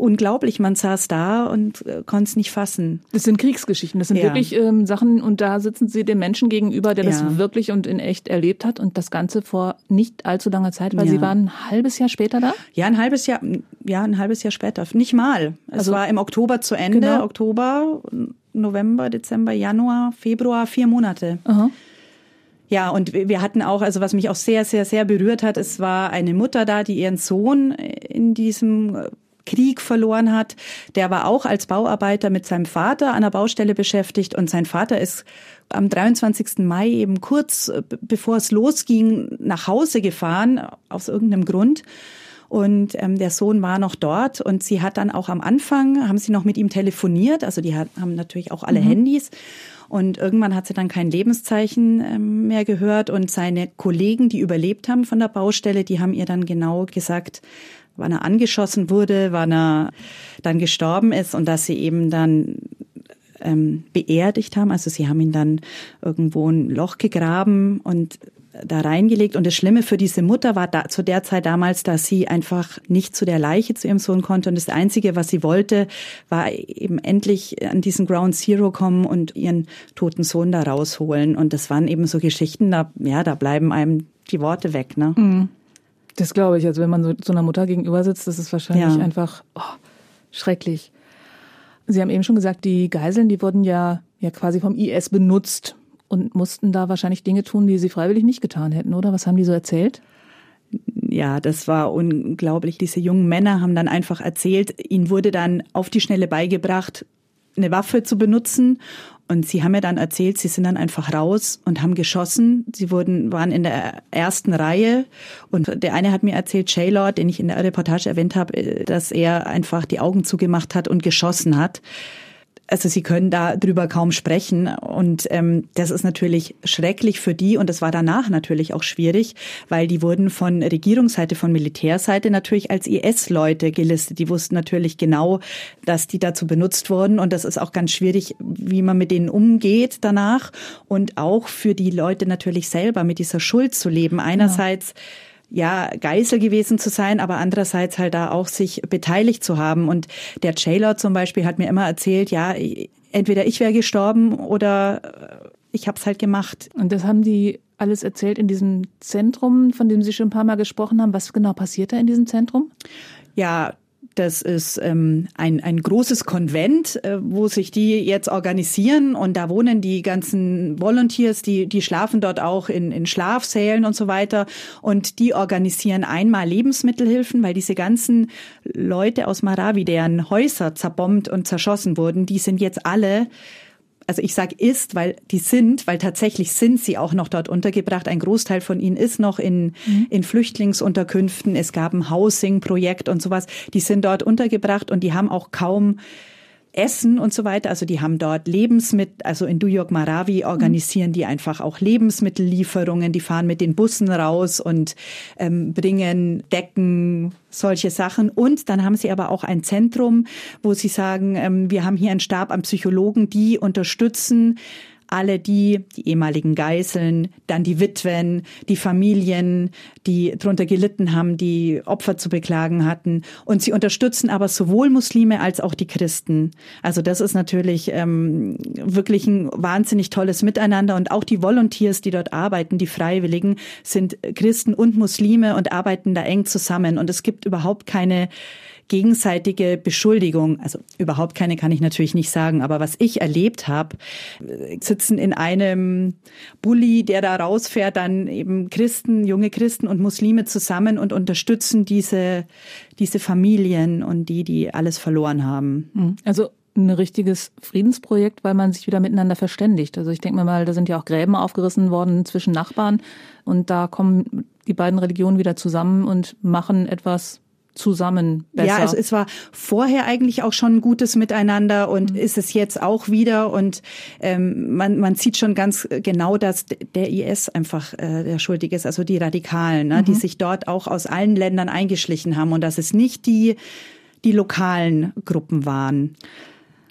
unglaublich. Man saß da und äh, konnte es nicht fassen. Das sind Kriegsgeschichten. Das sind ja. wirklich ähm, Sachen und da sitzen sie dem Menschen gegenüber, der ja. das wirklich und in echt erlebt hat und das Ganze vor nicht allzu langer Zeit, weil ja. sie waren ein halbes Jahr später da? Ja, ein halbes Jahr, ja, ein halbes Jahr später. Nicht mal. Es also, war im Oktober zu Ende. Genau. Oktober, November, Dezember, Januar, Februar, vier Monate. Aha. Ja, und wir hatten auch, also was mich auch sehr, sehr, sehr berührt hat, es war eine Mutter da, die ihren Sohn in diesem Krieg verloren hat. Der war auch als Bauarbeiter mit seinem Vater an der Baustelle beschäftigt und sein Vater ist am 23. Mai eben kurz bevor es losging nach Hause gefahren aus irgendeinem Grund. Und ähm, der Sohn war noch dort und sie hat dann auch am Anfang, haben sie noch mit ihm telefoniert, also die hat, haben natürlich auch alle mhm. Handys und irgendwann hat sie dann kein Lebenszeichen ähm, mehr gehört und seine Kollegen, die überlebt haben von der Baustelle, die haben ihr dann genau gesagt, wann er angeschossen wurde, wann er dann gestorben ist und dass sie eben dann ähm, beerdigt haben. Also sie haben ihn dann irgendwo ein Loch gegraben und da reingelegt. Und das Schlimme für diese Mutter war da, zu der Zeit damals, dass sie einfach nicht zu der Leiche zu ihrem Sohn konnte. Und das Einzige, was sie wollte, war eben endlich an diesen Ground Zero kommen und ihren toten Sohn da rausholen. Und das waren eben so Geschichten, da, ja, da bleiben einem die Worte weg, ne? Mhm. Das glaube ich. Also wenn man so, so einer Mutter gegenüber sitzt, das ist wahrscheinlich ja. einfach oh, schrecklich. Sie haben eben schon gesagt, die Geiseln, die wurden ja, ja quasi vom IS benutzt und mussten da wahrscheinlich Dinge tun, die sie freiwillig nicht getan hätten, oder? Was haben die so erzählt? Ja, das war unglaublich. Diese jungen Männer haben dann einfach erzählt, ihnen wurde dann auf die Schnelle beigebracht, eine Waffe zu benutzen. Und sie haben mir dann erzählt, sie sind dann einfach raus und haben geschossen. Sie wurden, waren in der ersten Reihe. Und der eine hat mir erzählt, Shaylor, den ich in der Reportage erwähnt habe, dass er einfach die Augen zugemacht hat und geschossen hat also sie können da drüber kaum sprechen. Und ähm, das ist natürlich schrecklich für die. Und das war danach natürlich auch schwierig, weil die wurden von Regierungsseite, von Militärseite natürlich als IS-Leute gelistet. Die wussten natürlich genau, dass die dazu benutzt wurden. Und das ist auch ganz schwierig, wie man mit denen umgeht danach. Und auch für die Leute natürlich selber mit dieser Schuld zu leben. Einerseits ja ja, Geisel gewesen zu sein, aber andererseits halt da auch sich beteiligt zu haben. Und der Jailer zum Beispiel hat mir immer erzählt, ja, entweder ich wäre gestorben oder äh, ich habe es halt gemacht. Und das haben die alles erzählt in diesem Zentrum, von dem Sie schon ein paar Mal gesprochen haben. Was genau passiert da in diesem Zentrum? Ja, das ist ähm, ein, ein großes Konvent, äh, wo sich die jetzt organisieren. Und da wohnen die ganzen Volunteers, die, die schlafen dort auch in, in Schlafsälen und so weiter. Und die organisieren einmal Lebensmittelhilfen, weil diese ganzen Leute aus Marawi, deren Häuser zerbombt und zerschossen wurden, die sind jetzt alle also ich sage ist, weil die sind, weil tatsächlich sind sie auch noch dort untergebracht. Ein Großteil von ihnen ist noch in, mhm. in Flüchtlingsunterkünften. Es gab ein Housing-Projekt und sowas. Die sind dort untergebracht und die haben auch kaum Essen und so weiter. Also die haben dort Lebensmittel, also in Duyok Marawi organisieren die einfach auch Lebensmittellieferungen. Die fahren mit den Bussen raus und ähm, bringen Decken, solche Sachen. Und dann haben sie aber auch ein Zentrum, wo sie sagen, ähm, wir haben hier einen Stab an Psychologen, die unterstützen alle die, die ehemaligen Geiseln, dann die Witwen, die Familien, die darunter gelitten haben, die Opfer zu beklagen hatten. Und sie unterstützen aber sowohl Muslime als auch die Christen. Also das ist natürlich ähm, wirklich ein wahnsinnig tolles Miteinander. Und auch die Volunteers, die dort arbeiten, die Freiwilligen, sind Christen und Muslime und arbeiten da eng zusammen. Und es gibt überhaupt keine gegenseitige Beschuldigung, also überhaupt keine kann ich natürlich nicht sagen, aber was ich erlebt habe, sitzen in einem Bulli, der da rausfährt, dann eben Christen, junge Christen und Muslime zusammen und unterstützen diese, diese Familien und die, die alles verloren haben. Mhm. Also ein richtiges Friedensprojekt, weil man sich wieder miteinander verständigt. Also ich denke mir mal, da sind ja auch Gräben aufgerissen worden zwischen Nachbarn und da kommen die beiden Religionen wieder zusammen und machen etwas zusammen besser. Ja, also es war vorher eigentlich auch schon ein gutes Miteinander und mhm. ist es jetzt auch wieder und ähm, man, man sieht schon ganz genau, dass der IS einfach äh, der Schuldige ist, also die Radikalen, ne, mhm. die sich dort auch aus allen Ländern eingeschlichen haben und dass es nicht die die lokalen Gruppen waren.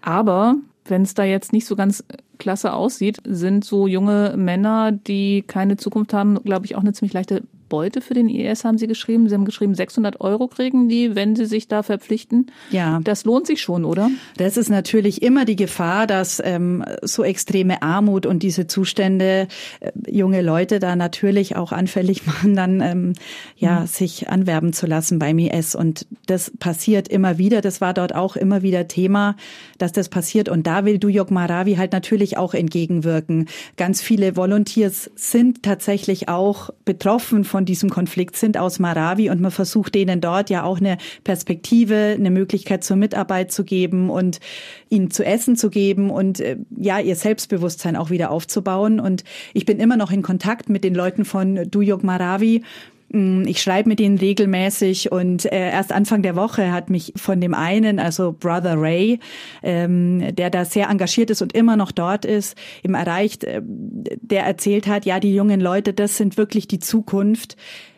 Aber wenn es da jetzt nicht so ganz klasse aussieht, sind so junge Männer, die keine Zukunft haben, glaube ich, auch eine ziemlich leichte Beute für den IS, haben Sie geschrieben. Sie haben geschrieben, 600 Euro kriegen die, wenn sie sich da verpflichten. Ja. Das lohnt sich schon, oder? Das ist natürlich immer die Gefahr, dass ähm, so extreme Armut und diese Zustände äh, junge Leute da natürlich auch anfällig <laughs> machen, dann ähm, ja mhm. sich anwerben zu lassen beim IS. Und das passiert immer wieder. Das war dort auch immer wieder Thema, dass das passiert. Und da will Duyok Marawi halt natürlich auch entgegenwirken. Ganz viele Volunteers sind tatsächlich auch betroffen von von diesem Konflikt sind aus Marawi und man versucht denen dort ja auch eine Perspektive, eine Möglichkeit zur Mitarbeit zu geben und ihnen zu essen zu geben und äh, ja, ihr Selbstbewusstsein auch wieder aufzubauen. Und ich bin immer noch in Kontakt mit den Leuten von Duyok Marawi ich schreibe mit ihnen regelmäßig und äh, erst Anfang der Woche hat mich von dem einen, also Brother Ray, ähm, der da sehr engagiert ist und immer noch dort ist, eben erreicht, äh, der erzählt hat, ja, die jungen Leute, das sind wirklich die Zukunft.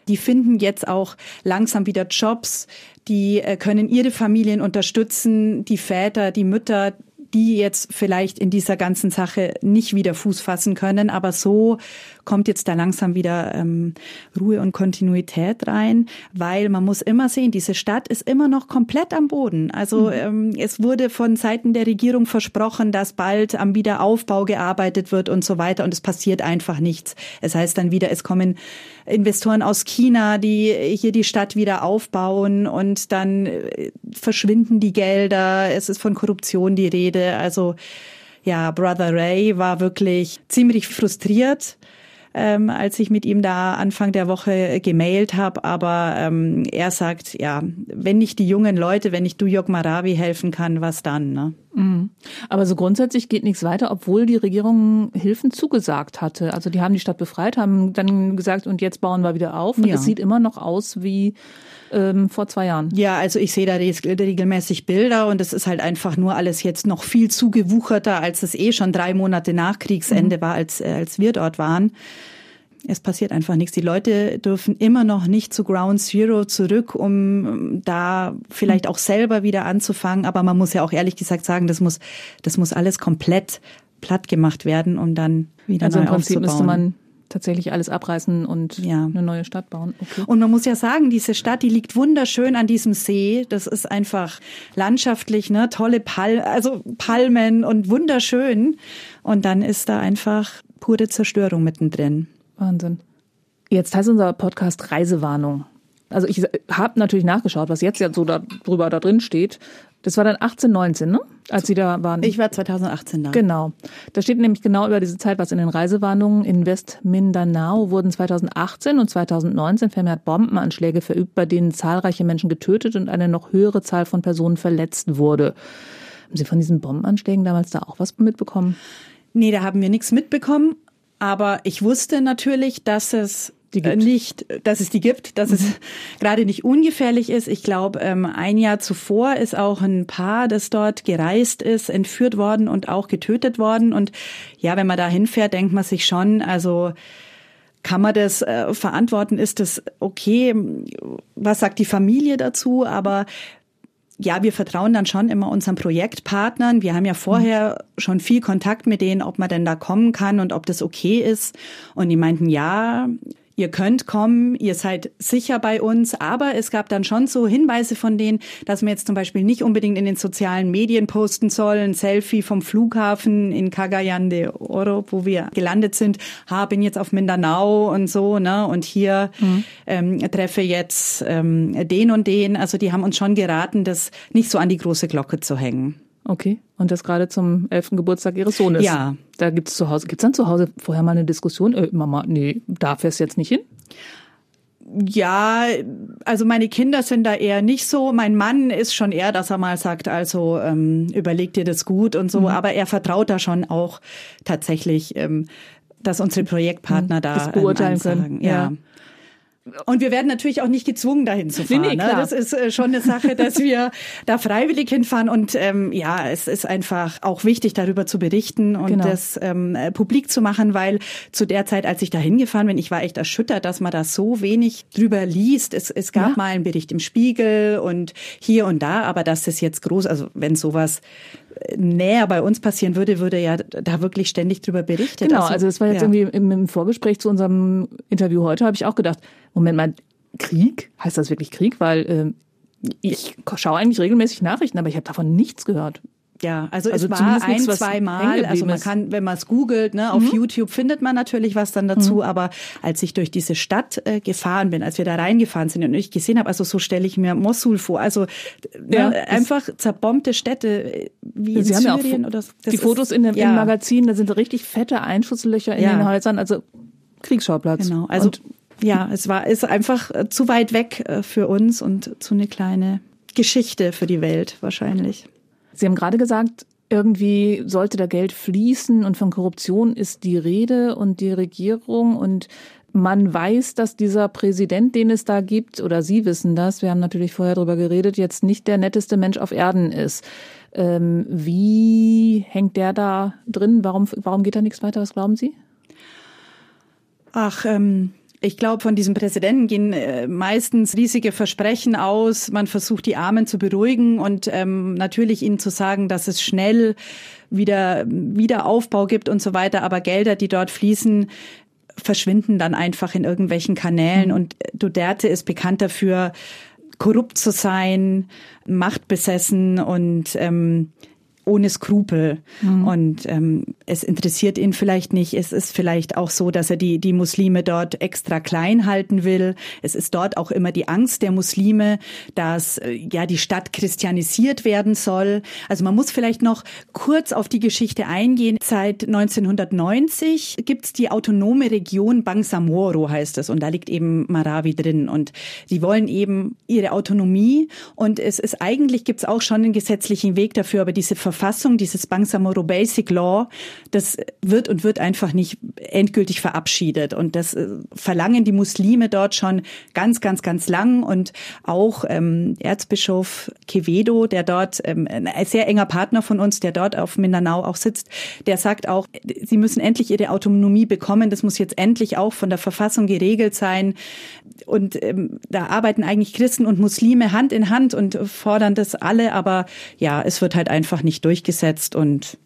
Die finden jetzt auch langsam wieder Jobs, die äh, können ihre Familien unterstützen, die Väter, die Mütter, die jetzt vielleicht in dieser ganzen Sache nicht wieder Fuß fassen können. Aber so kommt jetzt da langsam wieder ähm, Ruhe und Kontinuität rein, weil man muss immer sehen, diese Stadt ist immer noch komplett am Boden. Also mhm. ähm, es wurde von Seiten der Regierung versprochen, dass bald am Wiederaufbau gearbeitet wird und so weiter und es passiert einfach nichts. Es heißt dann wieder, es kommen Investoren aus China, die hier die Stadt wieder aufbauen und dann äh, verschwinden die Gelder. Es ist von Korruption die Rede. Also ja, Brother Ray war wirklich ziemlich frustriert ähm, als ich mit ihm da Anfang der Woche gemailt habe. Aber ähm, er sagt, ja, wenn nicht die jungen Leute, wenn nicht du Jok Marawi helfen kann, was dann? Ne? Mhm. Aber so grundsätzlich geht nichts weiter, obwohl die Regierung Hilfen zugesagt hatte. Also die haben die Stadt befreit, haben dann gesagt, und jetzt bauen wir wieder auf. Und ja. es sieht immer noch aus wie ähm, vor zwei Jahren. Ja, also ich sehe da regelmäßig Bilder und es ist halt einfach nur alles jetzt noch viel zugewucherter, als es eh schon drei Monate nach Kriegsende mhm. war, als, äh, als wir dort waren. Es passiert einfach nichts. Die Leute dürfen immer noch nicht zu Ground Zero zurück, um da vielleicht auch selber wieder anzufangen. Aber man muss ja auch ehrlich gesagt sagen, das muss, das muss alles komplett platt gemacht werden, um dann wieder also neu im Prinzip aufzubauen. müsste man tatsächlich alles abreißen und ja. eine neue Stadt bauen. Okay. Und man muss ja sagen, diese Stadt, die liegt wunderschön an diesem See. Das ist einfach landschaftlich, ne, tolle Pal also Palmen und wunderschön. Und dann ist da einfach pure Zerstörung mittendrin. Wahnsinn. Jetzt heißt unser Podcast Reisewarnung. Also ich habe natürlich nachgeschaut, was jetzt ja so darüber da drin steht. Das war dann 18, 19, ne? Als Sie da waren. Ich war 2018 da. Genau. Da steht nämlich genau über diese Zeit was in den Reisewarnungen. In Westmindanao wurden 2018 und 2019 vermehrt Bombenanschläge verübt, bei denen zahlreiche Menschen getötet und eine noch höhere Zahl von Personen verletzt wurde. Haben Sie von diesen Bombenanschlägen damals da auch was mitbekommen? Nee, da haben wir nichts mitbekommen. Aber ich wusste natürlich, dass es nicht, dass es die gibt, dass mhm. es <laughs> gerade nicht ungefährlich ist. Ich glaube, ähm, ein Jahr zuvor ist auch ein Paar, das dort gereist ist, entführt worden und auch getötet worden. Und ja, wenn man da hinfährt, denkt man sich schon, also kann man das äh, verantworten? Ist das okay? Was sagt die Familie dazu? Aber ja, wir vertrauen dann schon immer unseren Projektpartnern. Wir haben ja vorher schon viel Kontakt mit denen, ob man denn da kommen kann und ob das okay ist. Und die meinten, ja, ihr könnt kommen, ihr seid sicher bei uns, aber es gab dann schon so Hinweise von denen, dass man jetzt zum Beispiel nicht unbedingt in den sozialen Medien posten soll, ein Selfie vom Flughafen in Cagayan de Oro, wo wir gelandet sind, ha, bin jetzt auf Mindanao und so, ne, und hier mhm. ähm, treffe jetzt ähm, den und den. Also die haben uns schon geraten, das nicht so an die große Glocke zu hängen. Okay. Und das gerade zum elften Geburtstag ihres Sohnes. Ja. Da gibt es zu Hause, gibt es dann zu Hause vorher mal eine Diskussion? Äh, Mama, nee, darf es jetzt nicht hin? Ja, also meine Kinder sind da eher nicht so. Mein Mann ist schon eher, dass er mal sagt, also ähm, überleg dir das gut und so. Mhm. Aber er vertraut da schon auch tatsächlich, ähm, dass unsere Projektpartner mhm. da das beurteilen ähm, können. Ja. ja. Und wir werden natürlich auch nicht gezwungen, dahin zu fahren. Nee, nee, ne? Das ist äh, schon eine Sache, dass wir <laughs> da freiwillig hinfahren. Und ähm, ja, es ist einfach auch wichtig, darüber zu berichten und genau. das ähm, äh, publik zu machen, weil zu der Zeit, als ich da hingefahren bin, ich war echt erschüttert, dass man da so wenig drüber liest. Es, es gab ja. mal einen Bericht im Spiegel und hier und da, aber dass das jetzt groß, also wenn sowas näher bei uns passieren würde, würde ja da wirklich ständig drüber berichtet. Genau, also, also das war jetzt ja. irgendwie im, im, Vorgespräch zu unserem Interview heute, habe ich auch gedacht, Moment mal, Krieg? Heißt das wirklich Krieg? Weil äh, ich schaue eigentlich regelmäßig Nachrichten, aber ich habe davon nichts gehört. Ja, also, also es war ein, zwei Mal, also man kann, wenn man es googelt, ne, auf mhm. YouTube findet man natürlich was dann dazu, mhm. aber als ich durch diese Stadt äh, gefahren bin, als wir da reingefahren sind und ich gesehen habe, also so stelle ich mir Mosul vor, also ne, ja, einfach zerbombte Städte äh, wie in Sie Syrien haben ja auch oder Die Fotos in dem, ja. im Magazin, da sind richtig fette Einschusslöcher in ja. den Häusern, also Kriegsschauplatz. Genau, also und, ja, es war ist einfach äh, zu weit weg äh, für uns und zu eine kleine Geschichte für die Welt wahrscheinlich. Sie haben gerade gesagt, irgendwie sollte da Geld fließen und von Korruption ist die Rede und die Regierung und man weiß, dass dieser Präsident, den es da gibt, oder Sie wissen das, wir haben natürlich vorher darüber geredet, jetzt nicht der netteste Mensch auf Erden ist. Ähm, wie hängt der da drin? Warum, warum geht da nichts weiter? Was glauben Sie? Ach, ähm, ich glaube, von diesem Präsidenten gehen äh, meistens riesige Versprechen aus. Man versucht, die Armen zu beruhigen und ähm, natürlich ihnen zu sagen, dass es schnell wieder Wiederaufbau gibt und so weiter. Aber Gelder, die dort fließen, verschwinden dann einfach in irgendwelchen Kanälen. Mhm. Und Duterte ist bekannt dafür, korrupt zu sein, machtbesessen und ähm, ohne Skrupel. Mhm. Und ähm, es interessiert ihn vielleicht nicht. Es ist vielleicht auch so, dass er die, die Muslime dort extra klein halten will. Es ist dort auch immer die Angst der Muslime, dass äh, ja die Stadt christianisiert werden soll. Also man muss vielleicht noch kurz auf die Geschichte eingehen. Seit 1990 gibt's die autonome Region Bangsamoro, heißt es. Und da liegt eben Marawi drin. Und die wollen eben ihre Autonomie. Und es ist eigentlich gibt's auch schon einen gesetzlichen Weg dafür, aber diese Verfassung, dieses Bangsamoro Basic Law, das wird und wird einfach nicht endgültig verabschiedet. Und das äh, verlangen die Muslime dort schon ganz, ganz, ganz lang. Und auch ähm, Erzbischof Quevedo, der dort ähm, ein sehr enger Partner von uns, der dort auf Mindanao auch sitzt, der sagt auch, sie müssen endlich ihre Autonomie bekommen. Das muss jetzt endlich auch von der Verfassung geregelt sein. Und ähm, da arbeiten eigentlich Christen und Muslime Hand in Hand und fordern das alle. Aber ja, es wird halt einfach nicht durchgesetzt und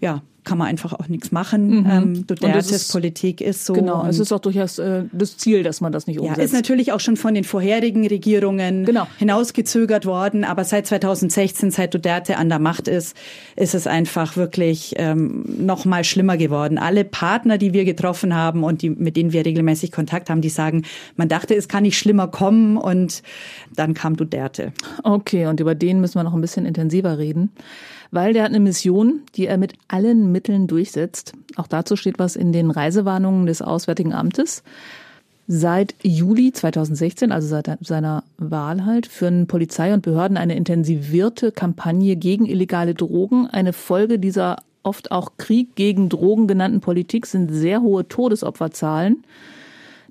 ja, kann man einfach auch nichts machen. Mhm. Ähm, Dutertes ist, Politik ist so. Genau, es ist auch durchaus äh, das Ziel, dass man das nicht umsetzt. Ja, ist natürlich auch schon von den vorherigen Regierungen genau. hinausgezögert worden, aber seit 2016, seit Duterte an der Macht ist, ist es einfach wirklich ähm, noch mal schlimmer geworden. Alle Partner, die wir getroffen haben und die, mit denen wir regelmäßig Kontakt haben, die sagen, man dachte, es kann nicht schlimmer kommen und dann kam Duterte. Okay, und über den müssen wir noch ein bisschen intensiver reden weil der hat eine Mission, die er mit allen Mitteln durchsetzt. Auch dazu steht was in den Reisewarnungen des Auswärtigen Amtes. Seit Juli 2016, also seit seiner Wahl halt, führen Polizei und Behörden eine intensivierte Kampagne gegen illegale Drogen. Eine Folge dieser oft auch Krieg gegen Drogen genannten Politik sind sehr hohe Todesopferzahlen.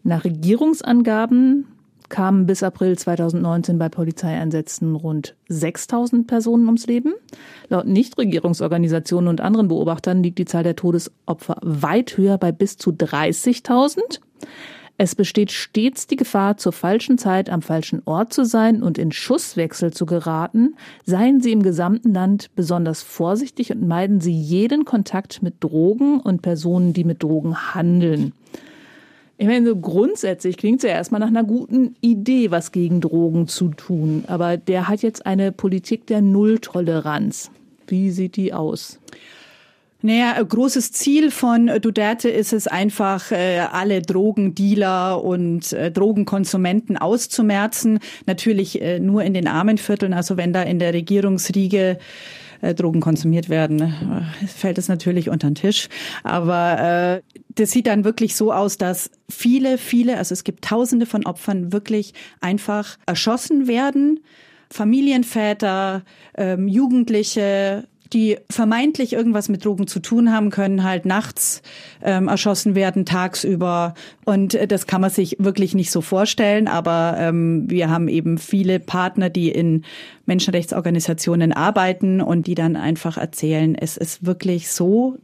Nach Regierungsangaben kamen bis April 2019 bei Polizeieinsätzen rund 6000 Personen ums Leben. Laut Nichtregierungsorganisationen und anderen Beobachtern liegt die Zahl der Todesopfer weit höher bei bis zu 30.000. Es besteht stets die Gefahr, zur falschen Zeit am falschen Ort zu sein und in Schusswechsel zu geraten. Seien Sie im gesamten Land besonders vorsichtig und meiden Sie jeden Kontakt mit Drogen und Personen, die mit Drogen handeln. Ich meine, so grundsätzlich klingt es ja erstmal nach einer guten Idee, was gegen Drogen zu tun. Aber der hat jetzt eine Politik der Nulltoleranz. Wie sieht die aus? Naja, großes Ziel von Duterte ist es einfach, äh, alle Drogendealer und äh, Drogenkonsumenten auszumerzen. Natürlich äh, nur in den armen Vierteln. Also wenn da in der Regierungsriege äh, Drogen konsumiert werden, äh, fällt es natürlich unter den Tisch. Aber äh, das sieht dann wirklich so aus, dass viele, viele, also es gibt Tausende von Opfern wirklich einfach erschossen werden. Familienväter, ähm, Jugendliche, die vermeintlich irgendwas mit Drogen zu tun haben, können halt nachts ähm, erschossen werden, tagsüber. Und äh, das kann man sich wirklich nicht so vorstellen. Aber ähm, wir haben eben viele Partner, die in Menschenrechtsorganisationen arbeiten und die dann einfach erzählen, es ist wirklich so.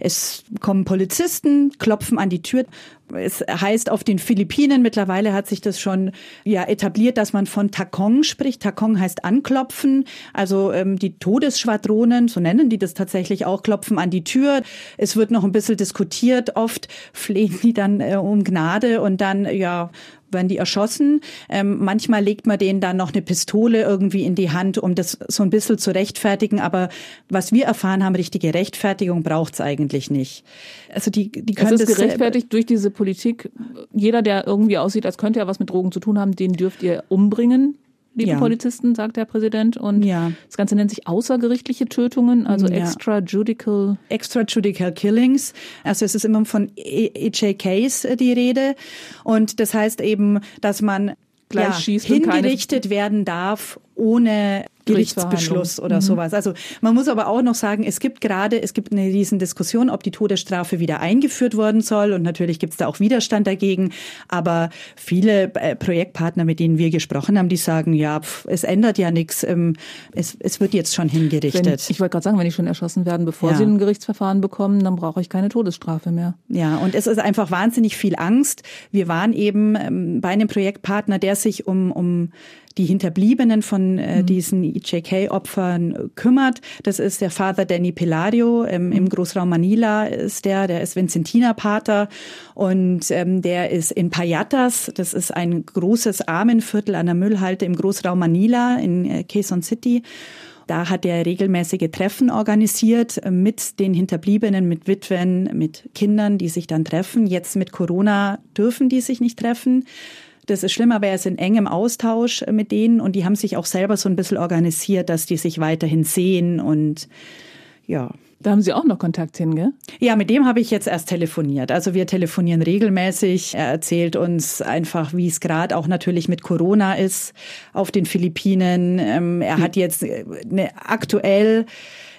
Es kommen Polizisten, klopfen an die Tür es heißt auf den Philippinen, mittlerweile hat sich das schon ja etabliert, dass man von Takong spricht. Takong heißt anklopfen. Also ähm, die Todesschwadronen, so nennen die das tatsächlich auch, klopfen an die Tür. Es wird noch ein bisschen diskutiert. Oft flehen die dann äh, um Gnade und dann ja werden die erschossen. Ähm, manchmal legt man denen dann noch eine Pistole irgendwie in die Hand, um das so ein bisschen zu rechtfertigen. Aber was wir erfahren haben, richtige Rechtfertigung braucht's eigentlich nicht. Also die, die können es ist gerechtfertigt durch diese Politik. Jeder, der irgendwie aussieht, als könnte er was mit Drogen zu tun haben, den dürft ihr umbringen liebe ja. Polizisten, sagt der Präsident. Und ja. das Ganze nennt sich außergerichtliche Tötungen, also ja. extrajudicial. Extrajudicial Killings. Also es ist immer von EJKs äh, die Rede. Und das heißt eben, dass man ja, hingerichtet werden darf, ohne Gerichtsbeschluss oder mhm. sowas. Also man muss aber auch noch sagen, es gibt gerade, es gibt eine riesen Diskussion, ob die Todesstrafe wieder eingeführt worden soll und natürlich gibt es da auch Widerstand dagegen. Aber viele äh, Projektpartner, mit denen wir gesprochen haben, die sagen, ja, pf, es ändert ja nichts, ähm, es, es wird jetzt schon hingerichtet. Wenn, ich wollte gerade sagen, wenn die schon erschossen werden, bevor ja. sie ein Gerichtsverfahren bekommen, dann brauche ich keine Todesstrafe mehr. Ja, und es ist einfach wahnsinnig viel Angst. Wir waren eben ähm, bei einem Projektpartner, der sich um, um die Hinterbliebenen von äh, mhm. diesen EJK-Opfern kümmert. Das ist der Vater Danny Pilario ähm, im mhm. Großraum Manila ist der, der ist Vincentina-Pater und ähm, der ist in Payatas, das ist ein großes Armenviertel an der Müllhalte im Großraum Manila in äh, Quezon City. Da hat er regelmäßige Treffen organisiert äh, mit den Hinterbliebenen, mit Witwen, mit Kindern, die sich dann treffen. Jetzt mit Corona dürfen die sich nicht treffen. Das ist schlimmer, aber er ist in engem Austausch mit denen und die haben sich auch selber so ein bisschen organisiert, dass die sich weiterhin sehen und ja. Da haben Sie auch noch Kontakt hin, gell? Ja, mit dem habe ich jetzt erst telefoniert. Also wir telefonieren regelmäßig. Er erzählt uns einfach, wie es gerade auch natürlich mit Corona ist auf den Philippinen. Ähm, er hm. hat jetzt eine aktuell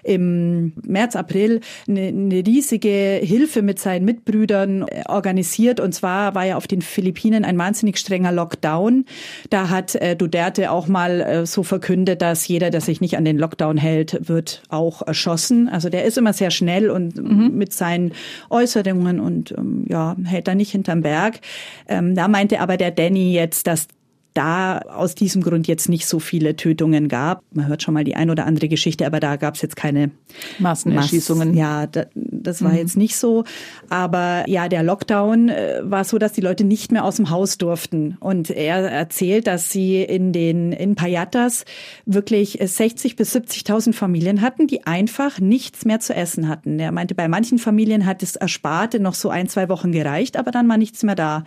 im März, April eine, eine riesige Hilfe mit seinen Mitbrüdern äh, organisiert. Und zwar war ja auf den Philippinen ein wahnsinnig strenger Lockdown. Da hat äh, Duterte auch mal äh, so verkündet, dass jeder, der sich nicht an den Lockdown hält, wird auch erschossen. Also der ist immer sehr schnell und mhm. mit seinen Äußerungen und ähm, ja, hält da nicht hinterm Berg. Ähm, da meinte aber der Danny jetzt, dass da aus diesem Grund jetzt nicht so viele Tötungen gab. Man hört schon mal die ein oder andere Geschichte, aber da gab es jetzt keine Massenerschießungen. Mass ja, da, das war mhm. jetzt nicht so. Aber ja, der Lockdown äh, war so, dass die Leute nicht mehr aus dem Haus durften. Und er erzählt, dass sie in den in Payatas wirklich 60 bis 70.000 Familien hatten, die einfach nichts mehr zu essen hatten. Er meinte, bei manchen Familien hat das Ersparte noch so ein, zwei Wochen gereicht, aber dann war nichts mehr da.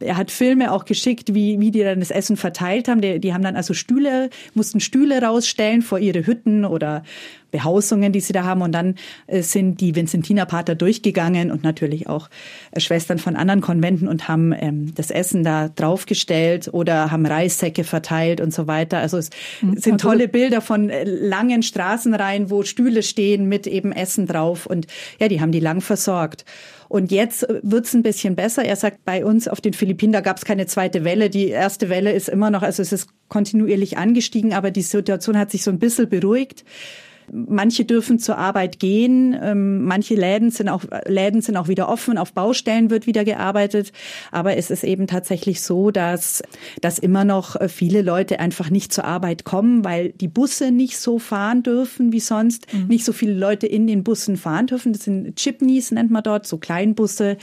Er hat Filme auch geschickt, wie, wie die dann das Essen verteilt haben. Die, die haben dann also Stühle, mussten Stühle rausstellen vor ihre Hütten oder Behausungen, die sie da haben. Und dann äh, sind die Vincentina-Pater durchgegangen und natürlich auch äh, Schwestern von anderen Konventen und haben ähm, das Essen da draufgestellt oder haben Reissäcke verteilt und so weiter. Also es mhm. sind also tolle Bilder von äh, langen Straßenreihen, wo Stühle stehen mit eben Essen drauf. Und ja, die haben die lang versorgt. Und jetzt wird's ein bisschen besser. Er sagt, bei uns auf den Philippinen, da gab's keine zweite Welle. Die erste Welle ist immer noch, also es ist kontinuierlich angestiegen, aber die Situation hat sich so ein bisschen beruhigt. Manche dürfen zur Arbeit gehen, ähm, manche Läden sind auch Läden sind auch wieder offen, auf Baustellen wird wieder gearbeitet, aber es ist eben tatsächlich so, dass dass immer noch viele Leute einfach nicht zur Arbeit kommen, weil die Busse nicht so fahren dürfen wie sonst, mhm. nicht so viele Leute in den Bussen fahren dürfen. Das sind Chipneys nennt man dort, so Kleinbusse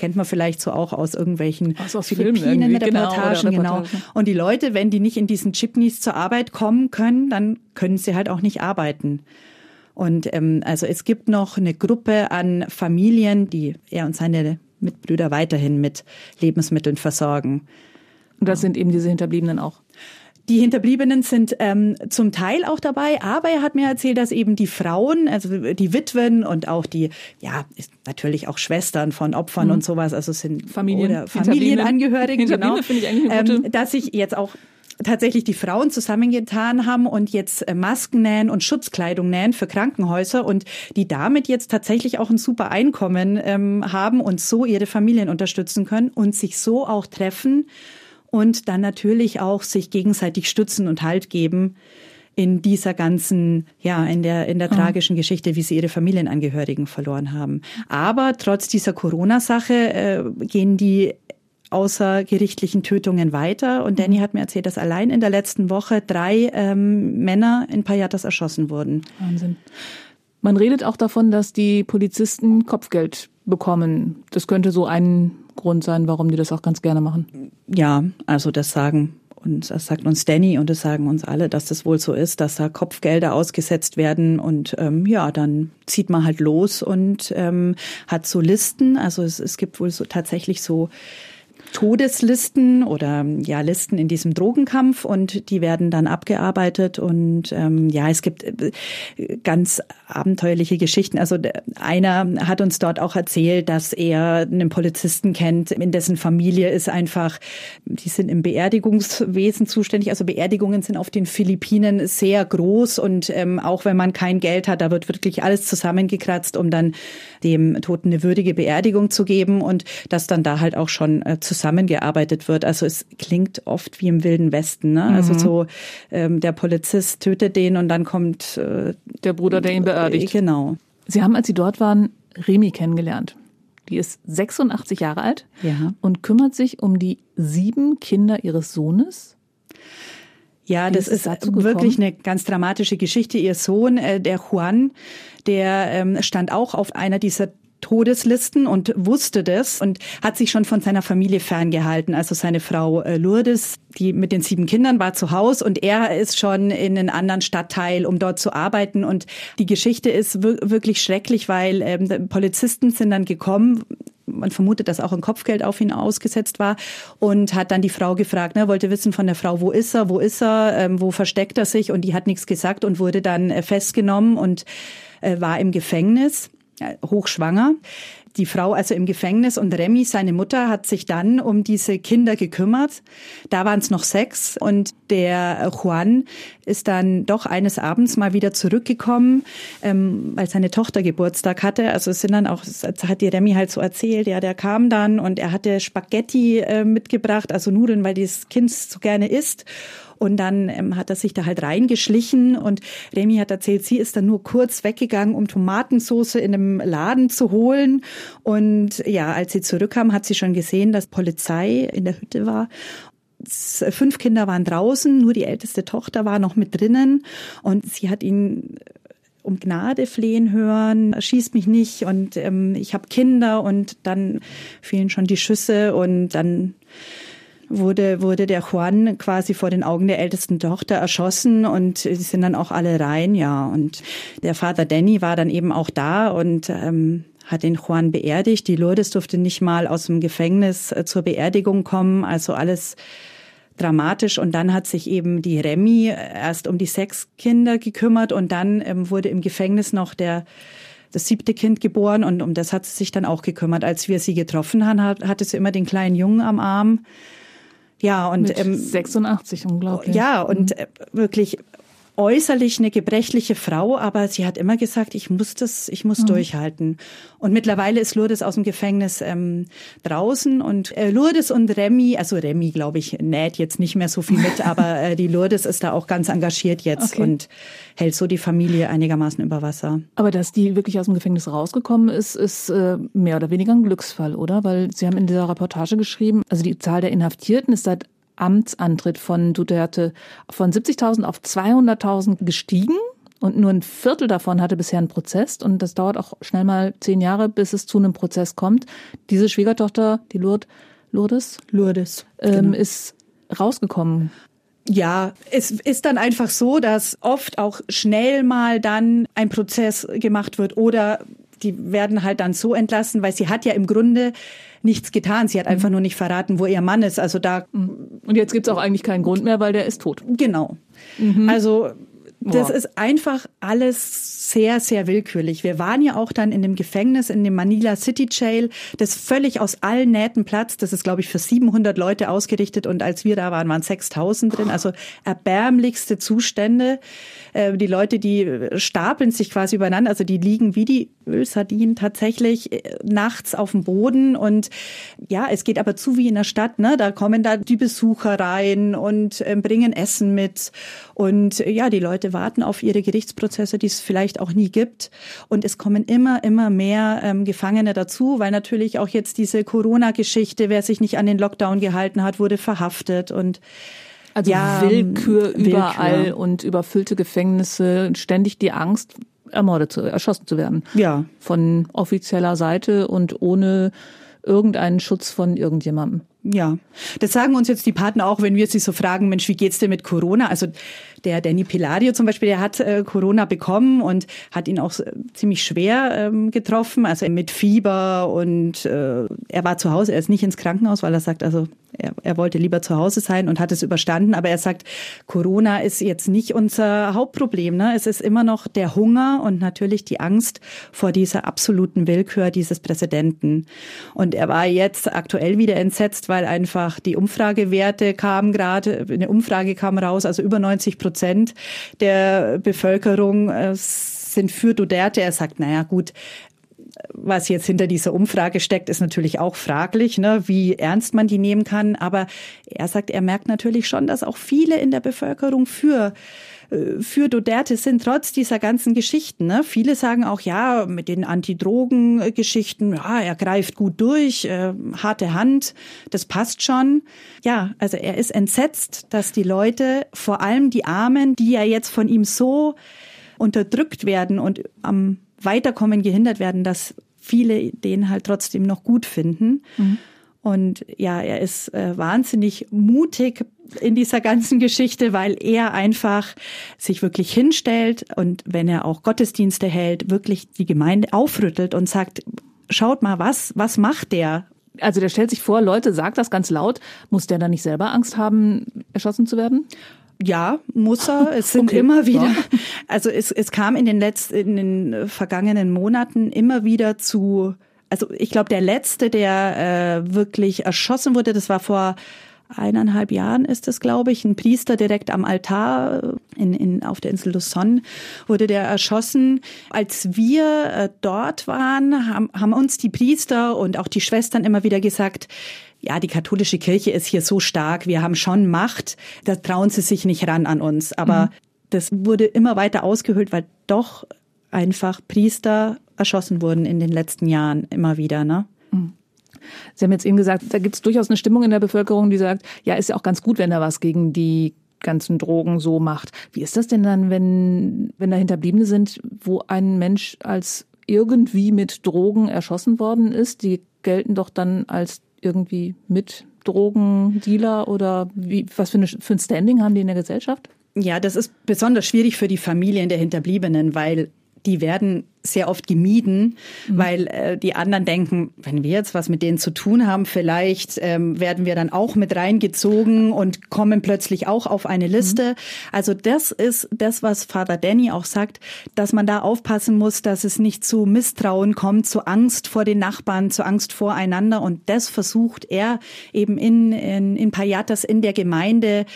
kennt man vielleicht so auch aus irgendwelchen aus, aus Philippinen-Reportagen. Genau, genau. Und die Leute, wenn die nicht in diesen Chipneys zur Arbeit kommen können, dann können sie halt auch nicht arbeiten. Und ähm, also es gibt noch eine Gruppe an Familien, die er und seine Mitbrüder weiterhin mit Lebensmitteln versorgen. Und das sind eben diese Hinterbliebenen auch. Die Hinterbliebenen sind ähm, zum Teil auch dabei, aber er hat mir erzählt, dass eben die Frauen, also die Witwen und auch die, ja, natürlich auch Schwestern von Opfern mhm. und sowas, also sind Familien, oder Familienangehörigen, genau. Ähm, dass sich jetzt auch tatsächlich die Frauen zusammengetan haben und jetzt äh, Masken nähen und Schutzkleidung nähen für Krankenhäuser und die damit jetzt tatsächlich auch ein super Einkommen ähm, haben und so ihre Familien unterstützen können und sich so auch treffen und dann natürlich auch sich gegenseitig stützen und Halt geben in dieser ganzen, ja, in der, in der mhm. tragischen Geschichte, wie sie ihre Familienangehörigen verloren haben. Aber trotz dieser Corona-Sache äh, gehen die außergerichtlichen Tötungen weiter. Und Danny mhm. hat mir erzählt, dass allein in der letzten Woche drei ähm, Männer in Payatas erschossen wurden. Wahnsinn. Man redet auch davon, dass die Polizisten Kopfgeld bekommen. Das könnte so ein Grund sein, warum die das auch ganz gerne machen. Ja, also das sagen und das sagt uns Danny und das sagen uns alle, dass das wohl so ist, dass da Kopfgelder ausgesetzt werden und ähm, ja, dann zieht man halt los und ähm, hat so Listen. Also es, es gibt wohl so tatsächlich so Todeslisten oder ja Listen in diesem Drogenkampf und die werden dann abgearbeitet und ähm, ja es gibt äh, ganz abenteuerliche Geschichten. Also einer hat uns dort auch erzählt, dass er einen Polizisten kennt, in dessen Familie ist einfach, die sind im Beerdigungswesen zuständig. Also Beerdigungen sind auf den Philippinen sehr groß und ähm, auch wenn man kein Geld hat, da wird wirklich alles zusammengekratzt, um dann dem Toten eine würdige Beerdigung zu geben und dass dann da halt auch schon äh, zusammengearbeitet wird. Also es klingt oft wie im Wilden Westen. Ne? Also mhm. Also so ähm, der Polizist tötet den und dann kommt äh, der Bruder, der ihn beerdigt. Genau. Sie haben, als Sie dort waren, Remi kennengelernt. Die ist 86 Jahre alt ja. und kümmert sich um die sieben Kinder ihres Sohnes. Ja, das ist, ist wirklich eine ganz dramatische Geschichte. Ihr Sohn, äh, der Juan, der ähm, stand auch auf einer dieser Todeslisten und wusste das und hat sich schon von seiner Familie ferngehalten. Also seine Frau äh, Lourdes, die mit den sieben Kindern war zu Hause und er ist schon in einen anderen Stadtteil, um dort zu arbeiten. Und die Geschichte ist wirklich schrecklich, weil ähm, Polizisten sind dann gekommen, man vermutet, dass auch ein Kopfgeld auf ihn ausgesetzt war und hat dann die Frau gefragt, ne, wollte wissen von der Frau, wo ist er, wo ist er, ähm, wo versteckt er sich und die hat nichts gesagt und wurde dann äh, festgenommen und äh, war im Gefängnis hochschwanger. Die Frau also im Gefängnis und Remy, seine Mutter, hat sich dann um diese Kinder gekümmert. Da waren es noch sechs und der Juan ist dann doch eines Abends mal wieder zurückgekommen, ähm, weil seine Tochter Geburtstag hatte. Also es sind dann auch, hat die Remy halt so erzählt, ja, der kam dann und er hatte Spaghetti äh, mitgebracht, also Nudeln, weil dieses Kind so gerne isst. Und dann ähm, hat er sich da halt reingeschlichen und Remy hat erzählt, sie ist dann nur kurz weggegangen, um Tomatensauce in einem Laden zu holen. Und ja, als sie zurückkam, hat sie schon gesehen, dass Polizei in der Hütte war. Fünf Kinder waren draußen, nur die älteste Tochter war noch mit drinnen. Und sie hat ihn um Gnade flehen hören, schieß mich nicht und ähm, ich habe Kinder. Und dann fehlen schon die Schüsse und dann wurde, wurde der Juan quasi vor den Augen der ältesten Tochter erschossen und sie sind dann auch alle rein, ja. Und der Vater Danny war dann eben auch da und ähm, hat den Juan beerdigt. Die Lourdes durfte nicht mal aus dem Gefängnis äh, zur Beerdigung kommen. Also alles dramatisch. Und dann hat sich eben die Remy erst um die sechs Kinder gekümmert und dann ähm, wurde im Gefängnis noch der das siebte Kind geboren und um das hat sie sich dann auch gekümmert. Als wir sie getroffen haben, hatte sie immer den kleinen Jungen am Arm. Ja, und Mit ähm, 86 unglaublich. Ja, und mhm. wirklich äußerlich eine gebrechliche Frau, aber sie hat immer gesagt, ich muss das, ich muss mhm. durchhalten. Und mittlerweile ist Lourdes aus dem Gefängnis ähm, draußen und äh, Lourdes und Remy, also Remy, glaube ich, näht jetzt nicht mehr so viel mit, <laughs> aber äh, die Lourdes ist da auch ganz engagiert jetzt okay. und hält so die Familie einigermaßen über Wasser. Aber dass die wirklich aus dem Gefängnis rausgekommen ist, ist äh, mehr oder weniger ein Glücksfall, oder? Weil Sie haben in dieser Reportage geschrieben, also die Zahl der Inhaftierten ist seit Amtsantritt von Duterte von 70.000 auf 200.000 gestiegen. Und nur ein Viertel davon hatte bisher einen Prozess. Und das dauert auch schnell mal zehn Jahre, bis es zu einem Prozess kommt. Diese Schwiegertochter, die Lourdes, Lourdes, Lourdes ähm, genau. ist rausgekommen. Ja, es ist dann einfach so, dass oft auch schnell mal dann ein Prozess gemacht wird oder die werden halt dann so entlassen, weil sie hat ja im Grunde nichts getan. Sie hat einfach mhm. nur nicht verraten, wo ihr Mann ist. Also da. Mhm. Und jetzt gibt es auch eigentlich keinen Grund mehr, weil der ist tot. Genau. Mhm. Also das ist einfach alles sehr, sehr willkürlich. Wir waren ja auch dann in dem Gefängnis, in dem Manila City Jail, das völlig aus allen Nähten platzt. Das ist, glaube ich, für 700 Leute ausgerichtet und als wir da waren, waren 6000 drin. Also erbärmlichste Zustände. Äh, die Leute, die stapeln sich quasi übereinander, also die liegen wie die Ölsardinen tatsächlich äh, nachts auf dem Boden und ja, es geht aber zu wie in der Stadt, ne? Da kommen da die Besucher rein und äh, bringen Essen mit und ja, die Leute warten auf ihre Gerichtsprozesse, die es vielleicht auch nie gibt und es kommen immer, immer mehr ähm, Gefangene dazu, weil natürlich auch jetzt diese Corona-Geschichte, wer sich nicht an den Lockdown gehalten hat, wurde verhaftet und also ja, Willkür überall Willkür. und überfüllte Gefängnisse, ständig die Angst, ermordet zu, erschossen zu werden. Ja. Von offizieller Seite und ohne irgendeinen Schutz von irgendjemandem. Ja, das sagen uns jetzt die Partner auch, wenn wir sie so fragen, Mensch, wie geht's dir mit Corona? Also der Danny Pilario zum Beispiel, der hat äh, Corona bekommen und hat ihn auch äh, ziemlich schwer ähm, getroffen, also mit Fieber und äh, er war zu Hause, er ist nicht ins Krankenhaus, weil er sagt, also er, er wollte lieber zu Hause sein und hat es überstanden, aber er sagt, Corona ist jetzt nicht unser Hauptproblem. Ne? Es ist immer noch der Hunger und natürlich die Angst vor dieser absoluten Willkür dieses Präsidenten. Und er war jetzt aktuell wieder entsetzt, weil einfach die Umfragewerte kamen gerade, eine Umfrage kam raus, also über 90 Prozent der Bevölkerung äh, sind für Duterte. Er sagt, naja gut, was jetzt hinter dieser Umfrage steckt, ist natürlich auch fraglich, ne, wie ernst man die nehmen kann. Aber er sagt, er merkt natürlich schon, dass auch viele in der Bevölkerung für für Duterte sind trotz dieser ganzen Geschichten. Ne? Viele sagen auch, ja, mit den Anti-Drogen-Geschichten, ja, er greift gut durch, äh, harte Hand, das passt schon. Ja, also er ist entsetzt, dass die Leute, vor allem die Armen, die ja jetzt von ihm so unterdrückt werden und am Weiterkommen gehindert werden, dass viele den halt trotzdem noch gut finden. Mhm. Und ja, er ist äh, wahnsinnig mutig in dieser ganzen Geschichte, weil er einfach sich wirklich hinstellt und wenn er auch Gottesdienste hält, wirklich die Gemeinde aufrüttelt und sagt, schaut mal, was, was macht der? Also der stellt sich vor, Leute, sagt das ganz laut. Muss der da nicht selber Angst haben, erschossen zu werden? Ja, muss er. Es sind okay. immer wieder, <laughs> also es, es kam in den letzten, in den vergangenen Monaten immer wieder zu, also ich glaube, der letzte, der äh, wirklich erschossen wurde, das war vor eineinhalb Jahren ist es, glaube ich, ein Priester direkt am Altar in, in, auf der Insel Luzon wurde der erschossen. Als wir äh, dort waren, haben, haben uns die Priester und auch die Schwestern immer wieder gesagt, ja, die katholische Kirche ist hier so stark, wir haben schon Macht, da trauen sie sich nicht ran an uns. Aber mhm. das wurde immer weiter ausgehöhlt, weil doch einfach Priester erschossen wurden in den letzten Jahren immer wieder. Ne? Sie haben jetzt eben gesagt, da gibt es durchaus eine Stimmung in der Bevölkerung, die sagt, ja, ist ja auch ganz gut, wenn er was gegen die ganzen Drogen so macht. Wie ist das denn dann, wenn, wenn da Hinterbliebene sind, wo ein Mensch als irgendwie mit Drogen erschossen worden ist? Die gelten doch dann als irgendwie mit Drogendealer oder wie, was für, eine, für ein Standing haben die in der Gesellschaft? Ja, das ist besonders schwierig für die Familien der Hinterbliebenen, weil die werden sehr oft gemieden, mhm. weil äh, die anderen denken, wenn wir jetzt was mit denen zu tun haben, vielleicht ähm, werden wir dann auch mit reingezogen und kommen plötzlich auch auf eine mhm. Liste. Mhm. Also das ist das, was Father Danny auch sagt, dass man da aufpassen muss, dass es nicht zu Misstrauen kommt, zu Angst vor den Nachbarn, zu Angst voreinander. Und das versucht er eben in, in, in Payatas, in der Gemeinde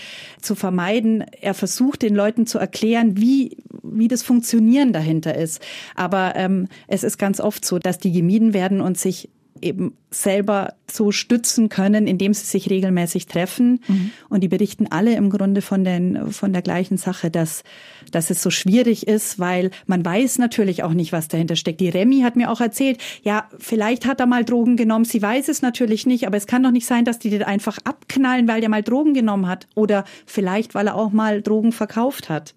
zu vermeiden. Er versucht den Leuten zu erklären, wie, wie das Funktionieren dahinter ist. Aber aber ähm, es ist ganz oft so, dass die gemieden werden und sich eben selber so stützen können, indem sie sich regelmäßig treffen. Mhm. Und die berichten alle im Grunde von, den, von der gleichen Sache, dass, dass es so schwierig ist, weil man weiß natürlich auch nicht, was dahinter steckt. Die Remy hat mir auch erzählt, ja, vielleicht hat er mal Drogen genommen. Sie weiß es natürlich nicht, aber es kann doch nicht sein, dass die den einfach abknallen, weil der mal Drogen genommen hat. Oder vielleicht, weil er auch mal Drogen verkauft hat.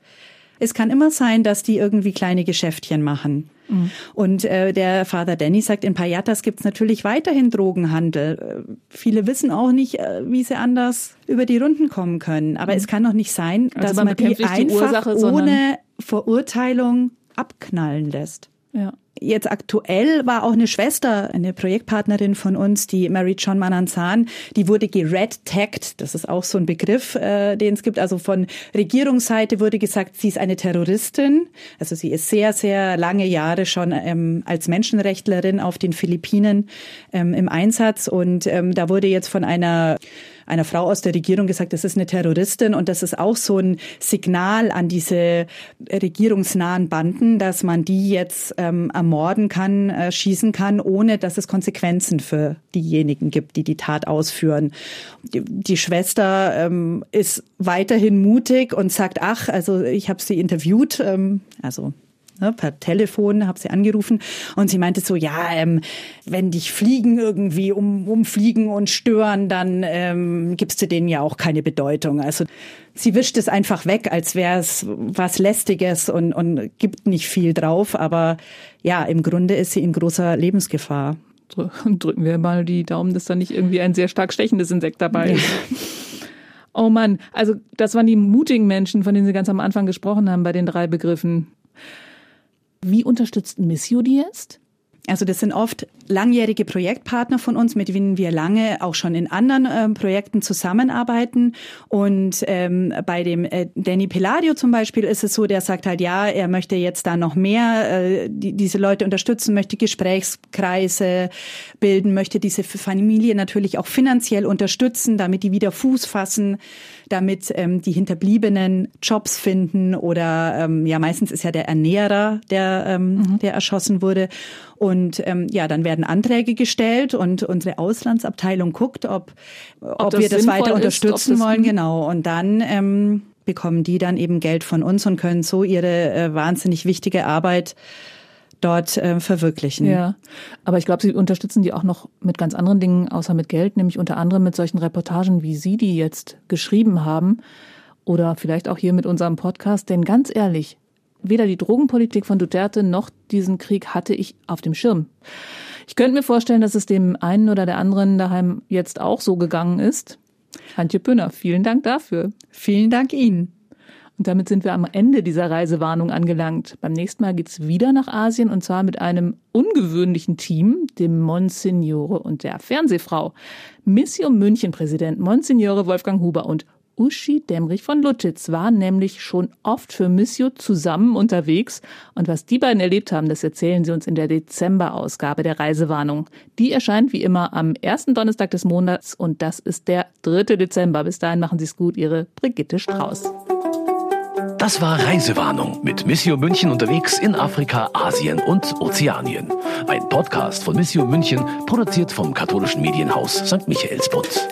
Es kann immer sein, dass die irgendwie kleine Geschäftchen machen. Mhm. Und äh, der Vater Danny sagt, in Payatas gibt es natürlich weiterhin Drogenhandel. Äh, viele wissen auch nicht, äh, wie sie anders über die Runden kommen können. Aber mhm. es kann doch nicht sein, also dass man, man die einfach die Ursache, ohne Verurteilung abknallen lässt. Ja. Jetzt aktuell war auch eine Schwester, eine Projektpartnerin von uns, die Mary John Mananzan, die wurde gered-tagged. Das ist auch so ein Begriff, äh, den es gibt. Also von Regierungsseite wurde gesagt, sie ist eine Terroristin. Also sie ist sehr, sehr lange Jahre schon ähm, als Menschenrechtlerin auf den Philippinen ähm, im Einsatz. Und ähm, da wurde jetzt von einer einer Frau aus der Regierung gesagt, das ist eine Terroristin und das ist auch so ein Signal an diese regierungsnahen Banden, dass man die jetzt ähm, ermorden kann, äh, schießen kann, ohne dass es Konsequenzen für diejenigen gibt, die die Tat ausführen. Die, die Schwester ähm, ist weiterhin mutig und sagt, ach, also ich habe sie interviewt, ähm, also ne, per Telefon, habe sie angerufen und sie meinte so, ja, ähm, wenn dich Fliegen irgendwie um, umfliegen und stören, dann ähm, gibst du denen ja auch keine Bedeutung. Also sie wischt es einfach weg, als wäre es was Lästiges und, und gibt nicht viel drauf. Aber ja, im Grunde ist sie in großer Lebensgefahr. Drücken wir mal die Daumen, dass da nicht irgendwie ein sehr stark stechendes Insekt dabei ist. Ja. Oh Mann, also das waren die mutigen Menschen, von denen Sie ganz am Anfang gesprochen haben bei den drei Begriffen. Wie unterstützt Missio die jetzt? Also das sind oft langjährige Projektpartner von uns, mit denen wir lange auch schon in anderen äh, Projekten zusammenarbeiten. Und ähm, bei dem äh, Danny Peladio zum Beispiel ist es so, der sagt halt, ja, er möchte jetzt da noch mehr äh, die, diese Leute unterstützen, möchte Gesprächskreise bilden, möchte diese Familie natürlich auch finanziell unterstützen, damit die wieder Fuß fassen damit ähm, die Hinterbliebenen Jobs finden oder ähm, ja meistens ist ja der Ernährer, der, ähm, mhm. der erschossen wurde. Und ähm, ja, dann werden Anträge gestellt und unsere Auslandsabteilung guckt, ob, ob, ob wir das weiter unterstützen ist, wollen. Genau. Und dann ähm, bekommen die dann eben Geld von uns und können so ihre äh, wahnsinnig wichtige Arbeit dort äh, verwirklichen. Ja, aber ich glaube, Sie unterstützen die auch noch mit ganz anderen Dingen, außer mit Geld, nämlich unter anderem mit solchen Reportagen, wie Sie die jetzt geschrieben haben oder vielleicht auch hier mit unserem Podcast. Denn ganz ehrlich, weder die Drogenpolitik von Duterte noch diesen Krieg hatte ich auf dem Schirm. Ich könnte mir vorstellen, dass es dem einen oder der anderen daheim jetzt auch so gegangen ist. Antje Pünner, vielen Dank dafür. Vielen Dank Ihnen. Und damit sind wir am Ende dieser Reisewarnung angelangt. Beim nächsten Mal geht's wieder nach Asien und zwar mit einem ungewöhnlichen Team, dem Monsignore und der Fernsehfrau. Mission München Präsident Monsignore Wolfgang Huber und Uschi Demrich von Lutschitz waren nämlich schon oft für Missio zusammen unterwegs. Und was die beiden erlebt haben, das erzählen sie uns in der Dezemberausgabe der Reisewarnung. Die erscheint wie immer am ersten Donnerstag des Monats und das ist der 3. Dezember. Bis dahin machen Sie es gut, Ihre Brigitte Strauß. Das war Reisewarnung mit Missio München unterwegs in Afrika, Asien und Ozeanien. Ein Podcast von Missio München, produziert vom katholischen Medienhaus St. Michaelsbund.